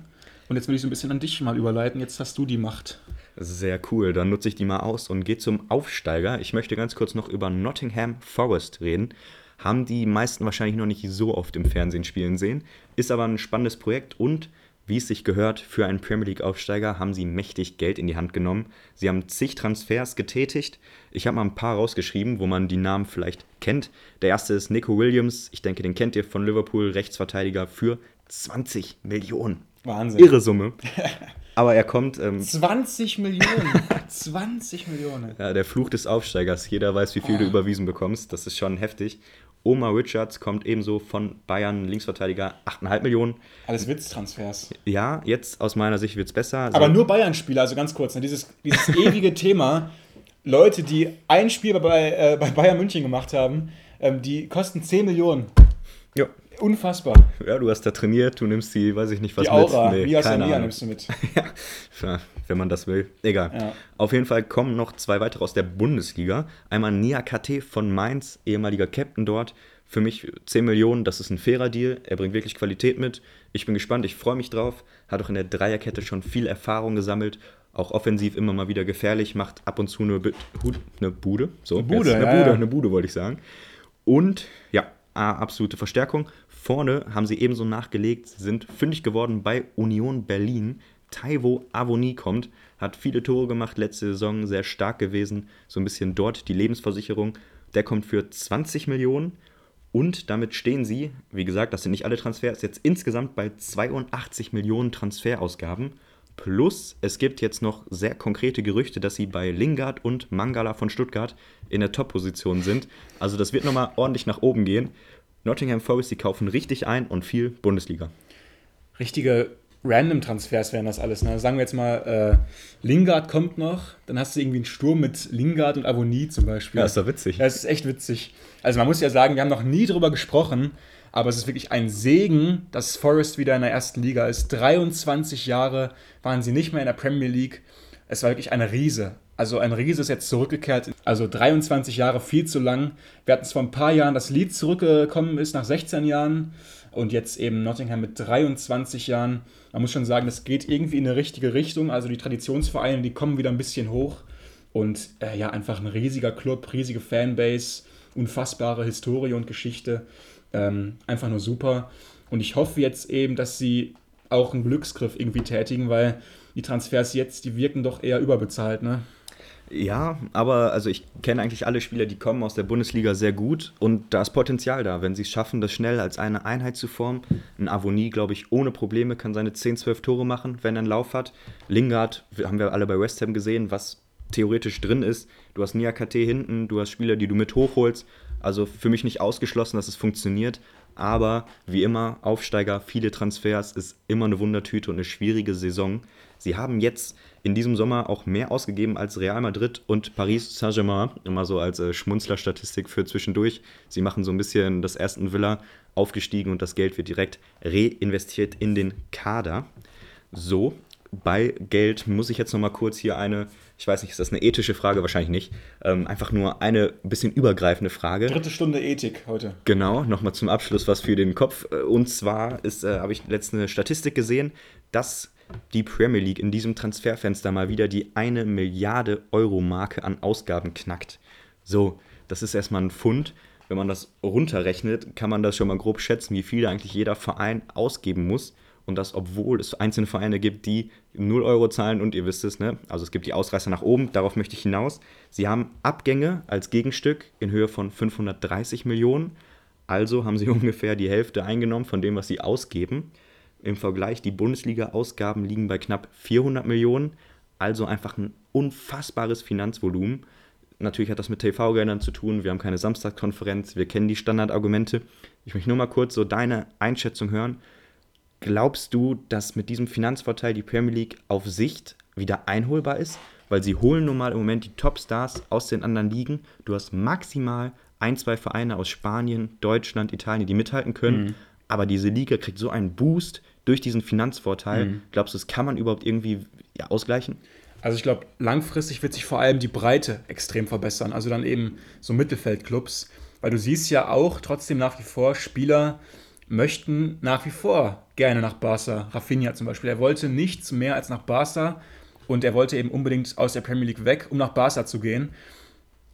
Und jetzt will ich so ein bisschen an dich mal überleiten. Jetzt hast du die Macht. Sehr cool. Dann nutze ich die mal aus und gehe zum Aufsteiger. Ich möchte ganz kurz noch über Nottingham Forest reden. Haben die meisten wahrscheinlich noch nicht so oft im Fernsehen spielen sehen. Ist aber ein spannendes Projekt und wie es sich gehört, für einen Premier League-Aufsteiger haben sie mächtig Geld in die Hand genommen. Sie haben zig Transfers getätigt. Ich habe mal ein paar rausgeschrieben, wo man die Namen vielleicht kennt. Der erste ist Nico Williams. Ich denke, den kennt ihr von Liverpool, Rechtsverteidiger für 20 Millionen. Wahnsinn. Irre Summe. Aber er kommt. Ähm, 20 Millionen. 20 Millionen. Ja, der Fluch des Aufsteigers. Jeder weiß, wie viel oh. du überwiesen bekommst. Das ist schon heftig. Oma Richards kommt ebenso von Bayern, Linksverteidiger, 8,5 Millionen. Alles Witztransfers. Ja, jetzt aus meiner Sicht wird es besser. Aber nur Bayern-Spieler, also ganz kurz, ne, dieses, dieses ewige Thema, Leute, die ein Spiel bei, äh, bei Bayern München gemacht haben, ähm, die kosten 10 Millionen. Ja. Unfassbar. Ja, du hast da trainiert, du nimmst die, weiß ich nicht, was die Aura, mit. Nee, wie aus der Nia nimmst du mit. ja, wenn man das will. Egal. Ja. Auf jeden Fall kommen noch zwei weitere aus der Bundesliga. Einmal Nia KT von Mainz, ehemaliger Captain dort, Für mich 10 Millionen, das ist ein fairer Deal. Er bringt wirklich Qualität mit. Ich bin gespannt, ich freue mich drauf. Hat auch in der Dreierkette schon viel Erfahrung gesammelt. Auch offensiv immer mal wieder gefährlich, macht ab und zu eine, eine Bude. So, eine Bude, eine ja, Bude, ja. eine Bude wollte ich sagen. Und ja, absolute Verstärkung. Vorne haben sie ebenso nachgelegt, sind fündig geworden bei Union Berlin. Taiwo Avoni kommt, hat viele Tore gemacht letzte Saison, sehr stark gewesen. So ein bisschen dort die Lebensversicherung. Der kommt für 20 Millionen. Und damit stehen sie, wie gesagt, das sind nicht alle Transfers, jetzt insgesamt bei 82 Millionen Transferausgaben. Plus, es gibt jetzt noch sehr konkrete Gerüchte, dass sie bei Lingard und Mangala von Stuttgart in der Top-Position sind. Also das wird nochmal ordentlich nach oben gehen. Nottingham Forest, die kaufen richtig ein und viel Bundesliga. Richtige Random-Transfers wären das alles. Ne? Sagen wir jetzt mal, äh, Lingard kommt noch, dann hast du irgendwie einen Sturm mit Lingard und Avonie zum Beispiel. Ja, ist doch witzig. Das ist echt witzig. Also man muss ja sagen, wir haben noch nie drüber gesprochen, aber es ist wirklich ein Segen, dass Forest wieder in der ersten Liga ist. 23 Jahre waren sie nicht mehr in der Premier League. Es war wirklich eine Riese. Also ein Riese ist jetzt zurückgekehrt. Also 23 Jahre, viel zu lang. Wir hatten es vor ein paar Jahren, dass Leeds zurückgekommen ist nach 16 Jahren und jetzt eben Nottingham mit 23 Jahren. Man muss schon sagen, das geht irgendwie in eine richtige Richtung. Also die Traditionsvereine, die kommen wieder ein bisschen hoch. Und äh, ja, einfach ein riesiger Club, riesige Fanbase, unfassbare Historie und Geschichte. Ähm, einfach nur super. Und ich hoffe jetzt eben, dass sie auch einen Glücksgriff irgendwie tätigen, weil die Transfers jetzt, die wirken doch eher überbezahlt, ne? Ja, aber also ich kenne eigentlich alle Spieler, die kommen aus der Bundesliga sehr gut und da ist Potenzial da, wenn sie es schaffen, das schnell als eine Einheit zu formen. Ein Avonie, glaube ich, ohne Probleme kann seine 10, 12 Tore machen, wenn er einen Lauf hat. Lingard, haben wir alle bei West Ham gesehen, was theoretisch drin ist. Du hast Nia KT hinten, du hast Spieler, die du mit hochholst. Also für mich nicht ausgeschlossen, dass es funktioniert. Aber wie immer, Aufsteiger, viele Transfers, ist immer eine Wundertüte und eine schwierige Saison. Sie haben jetzt in diesem Sommer auch mehr ausgegeben als Real Madrid und Paris Saint-Germain. Immer so als äh, Schmunzlerstatistik für zwischendurch. Sie machen so ein bisschen das ersten Villa aufgestiegen und das Geld wird direkt reinvestiert in den Kader. So, bei Geld muss ich jetzt noch mal kurz hier eine, ich weiß nicht, ist das eine ethische Frage? Wahrscheinlich nicht. Ähm, einfach nur eine bisschen übergreifende Frage. Dritte Stunde Ethik heute. Genau, nochmal zum Abschluss was für den Kopf. Und zwar äh, habe ich letzte Statistik gesehen, dass die Premier League in diesem Transferfenster mal wieder die eine Milliarde Euro Marke an Ausgaben knackt. So, das ist erstmal ein Pfund. Wenn man das runterrechnet, kann man das schon mal grob schätzen, wie viel eigentlich jeder Verein ausgeben muss. Und das, obwohl es einzelne Vereine gibt, die 0 Euro zahlen und ihr wisst es, ne? Also es gibt die Ausreißer nach oben, darauf möchte ich hinaus. Sie haben Abgänge als Gegenstück in Höhe von 530 Millionen. Also haben sie ungefähr die Hälfte eingenommen von dem, was sie ausgeben. Im Vergleich, die Bundesliga-Ausgaben liegen bei knapp 400 Millionen, also einfach ein unfassbares Finanzvolumen. Natürlich hat das mit TV-Geldern zu tun, wir haben keine Samstagkonferenz, wir kennen die Standardargumente. Ich möchte nur mal kurz so deine Einschätzung hören. Glaubst du, dass mit diesem Finanzvorteil die Premier League auf Sicht wieder einholbar ist? Weil sie holen nun mal im Moment die Top-Stars aus den anderen Ligen. Du hast maximal ein, zwei Vereine aus Spanien, Deutschland, Italien, die mithalten können. Mhm. Aber diese Liga kriegt so einen Boost durch diesen Finanzvorteil. Mhm. Glaubst du, das kann man überhaupt irgendwie ja, ausgleichen? Also ich glaube, langfristig wird sich vor allem die Breite extrem verbessern. Also dann eben so Mittelfeldclubs. Weil du siehst ja auch trotzdem nach wie vor, Spieler möchten nach wie vor gerne nach Barca. Rafinha zum Beispiel. Er wollte nichts mehr als nach Barca und er wollte eben unbedingt aus der Premier League weg, um nach Barca zu gehen.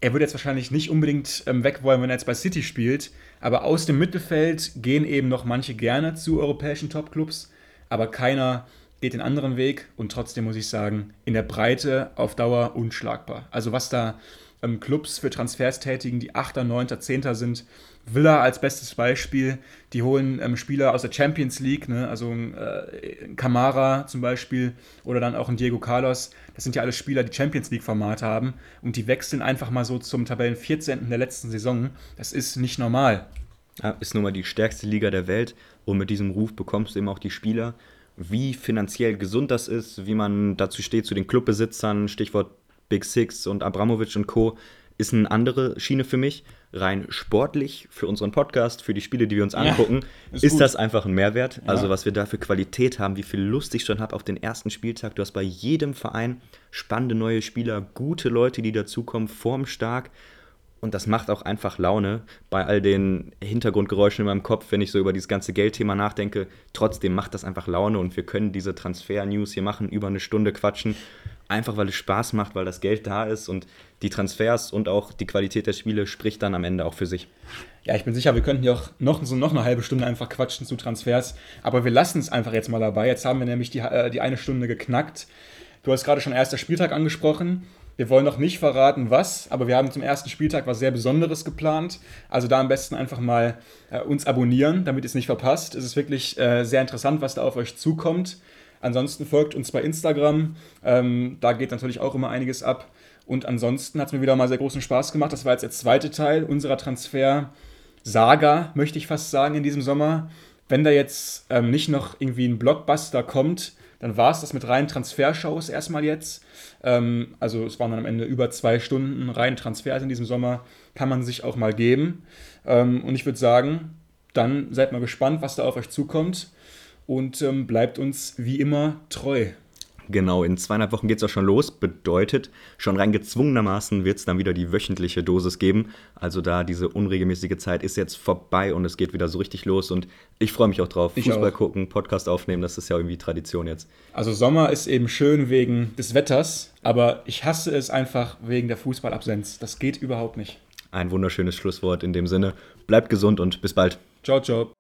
Er würde jetzt wahrscheinlich nicht unbedingt ähm, weg wollen, wenn er jetzt bei City spielt, aber aus dem Mittelfeld gehen eben noch manche gerne zu europäischen Topclubs, aber keiner geht den anderen Weg und trotzdem muss ich sagen, in der Breite auf Dauer unschlagbar. Also was da ähm, Clubs für Transfers tätigen, die 8., 9., 10. sind. Villa als bestes Beispiel, die holen ähm, Spieler aus der Champions League, ne? also äh, Camara zum Beispiel oder dann auch ein Diego Carlos. Das sind ja alles Spieler, die Champions League-Format haben und die wechseln einfach mal so zum Tabellen 14. der letzten Saison. Das ist nicht normal. Ja, ist nun mal die stärkste Liga der Welt und mit diesem Ruf bekommst du eben auch die Spieler. Wie finanziell gesund das ist, wie man dazu steht zu den Clubbesitzern, Stichwort Big Six und Abramovic und Co., ist eine andere Schiene für mich. Rein sportlich für unseren Podcast, für die Spiele, die wir uns angucken, ja, ist, ist das einfach ein Mehrwert. Ja. Also, was wir da für Qualität haben, wie viel Lust ich schon habe auf den ersten Spieltag. Du hast bei jedem Verein spannende neue Spieler, gute Leute, die dazukommen, formstark. und das macht auch einfach Laune bei all den Hintergrundgeräuschen in meinem Kopf, wenn ich so über dieses ganze Geldthema nachdenke. Trotzdem macht das einfach Laune und wir können diese Transfer-News hier machen, über eine Stunde quatschen. Einfach weil es Spaß macht, weil das Geld da ist und die Transfers und auch die Qualität der Spiele spricht dann am Ende auch für sich. Ja, ich bin sicher, wir könnten hier auch noch, so noch eine halbe Stunde einfach quatschen zu Transfers. Aber wir lassen es einfach jetzt mal dabei. Jetzt haben wir nämlich die, äh, die eine Stunde geknackt. Du hast gerade schon erster Spieltag angesprochen. Wir wollen noch nicht verraten, was, aber wir haben zum ersten Spieltag was sehr Besonderes geplant. Also da am besten einfach mal äh, uns abonnieren, damit ihr es nicht verpasst. Es ist wirklich äh, sehr interessant, was da auf euch zukommt. Ansonsten folgt uns bei Instagram. Ähm, da geht natürlich auch immer einiges ab. Und ansonsten hat es mir wieder mal sehr großen Spaß gemacht. Das war jetzt der zweite Teil unserer Transfer-Saga, möchte ich fast sagen, in diesem Sommer. Wenn da jetzt ähm, nicht noch irgendwie ein Blockbuster kommt, dann war es das mit reinen Transfershows erstmal jetzt. Ähm, also es waren dann am Ende über zwei Stunden rein Transfers in diesem Sommer. Kann man sich auch mal geben. Ähm, und ich würde sagen, dann seid mal gespannt, was da auf euch zukommt. Und ähm, bleibt uns wie immer treu. Genau, in zweieinhalb Wochen geht es auch schon los. Bedeutet, schon rein gezwungenermaßen wird es dann wieder die wöchentliche Dosis geben. Also da diese unregelmäßige Zeit ist jetzt vorbei und es geht wieder so richtig los. Und ich freue mich auch drauf. Ich Fußball auch. gucken, Podcast aufnehmen, das ist ja irgendwie Tradition jetzt. Also Sommer ist eben schön wegen des Wetters, aber ich hasse es einfach wegen der Fußballabsenz. Das geht überhaupt nicht. Ein wunderschönes Schlusswort in dem Sinne. Bleibt gesund und bis bald. Ciao, ciao.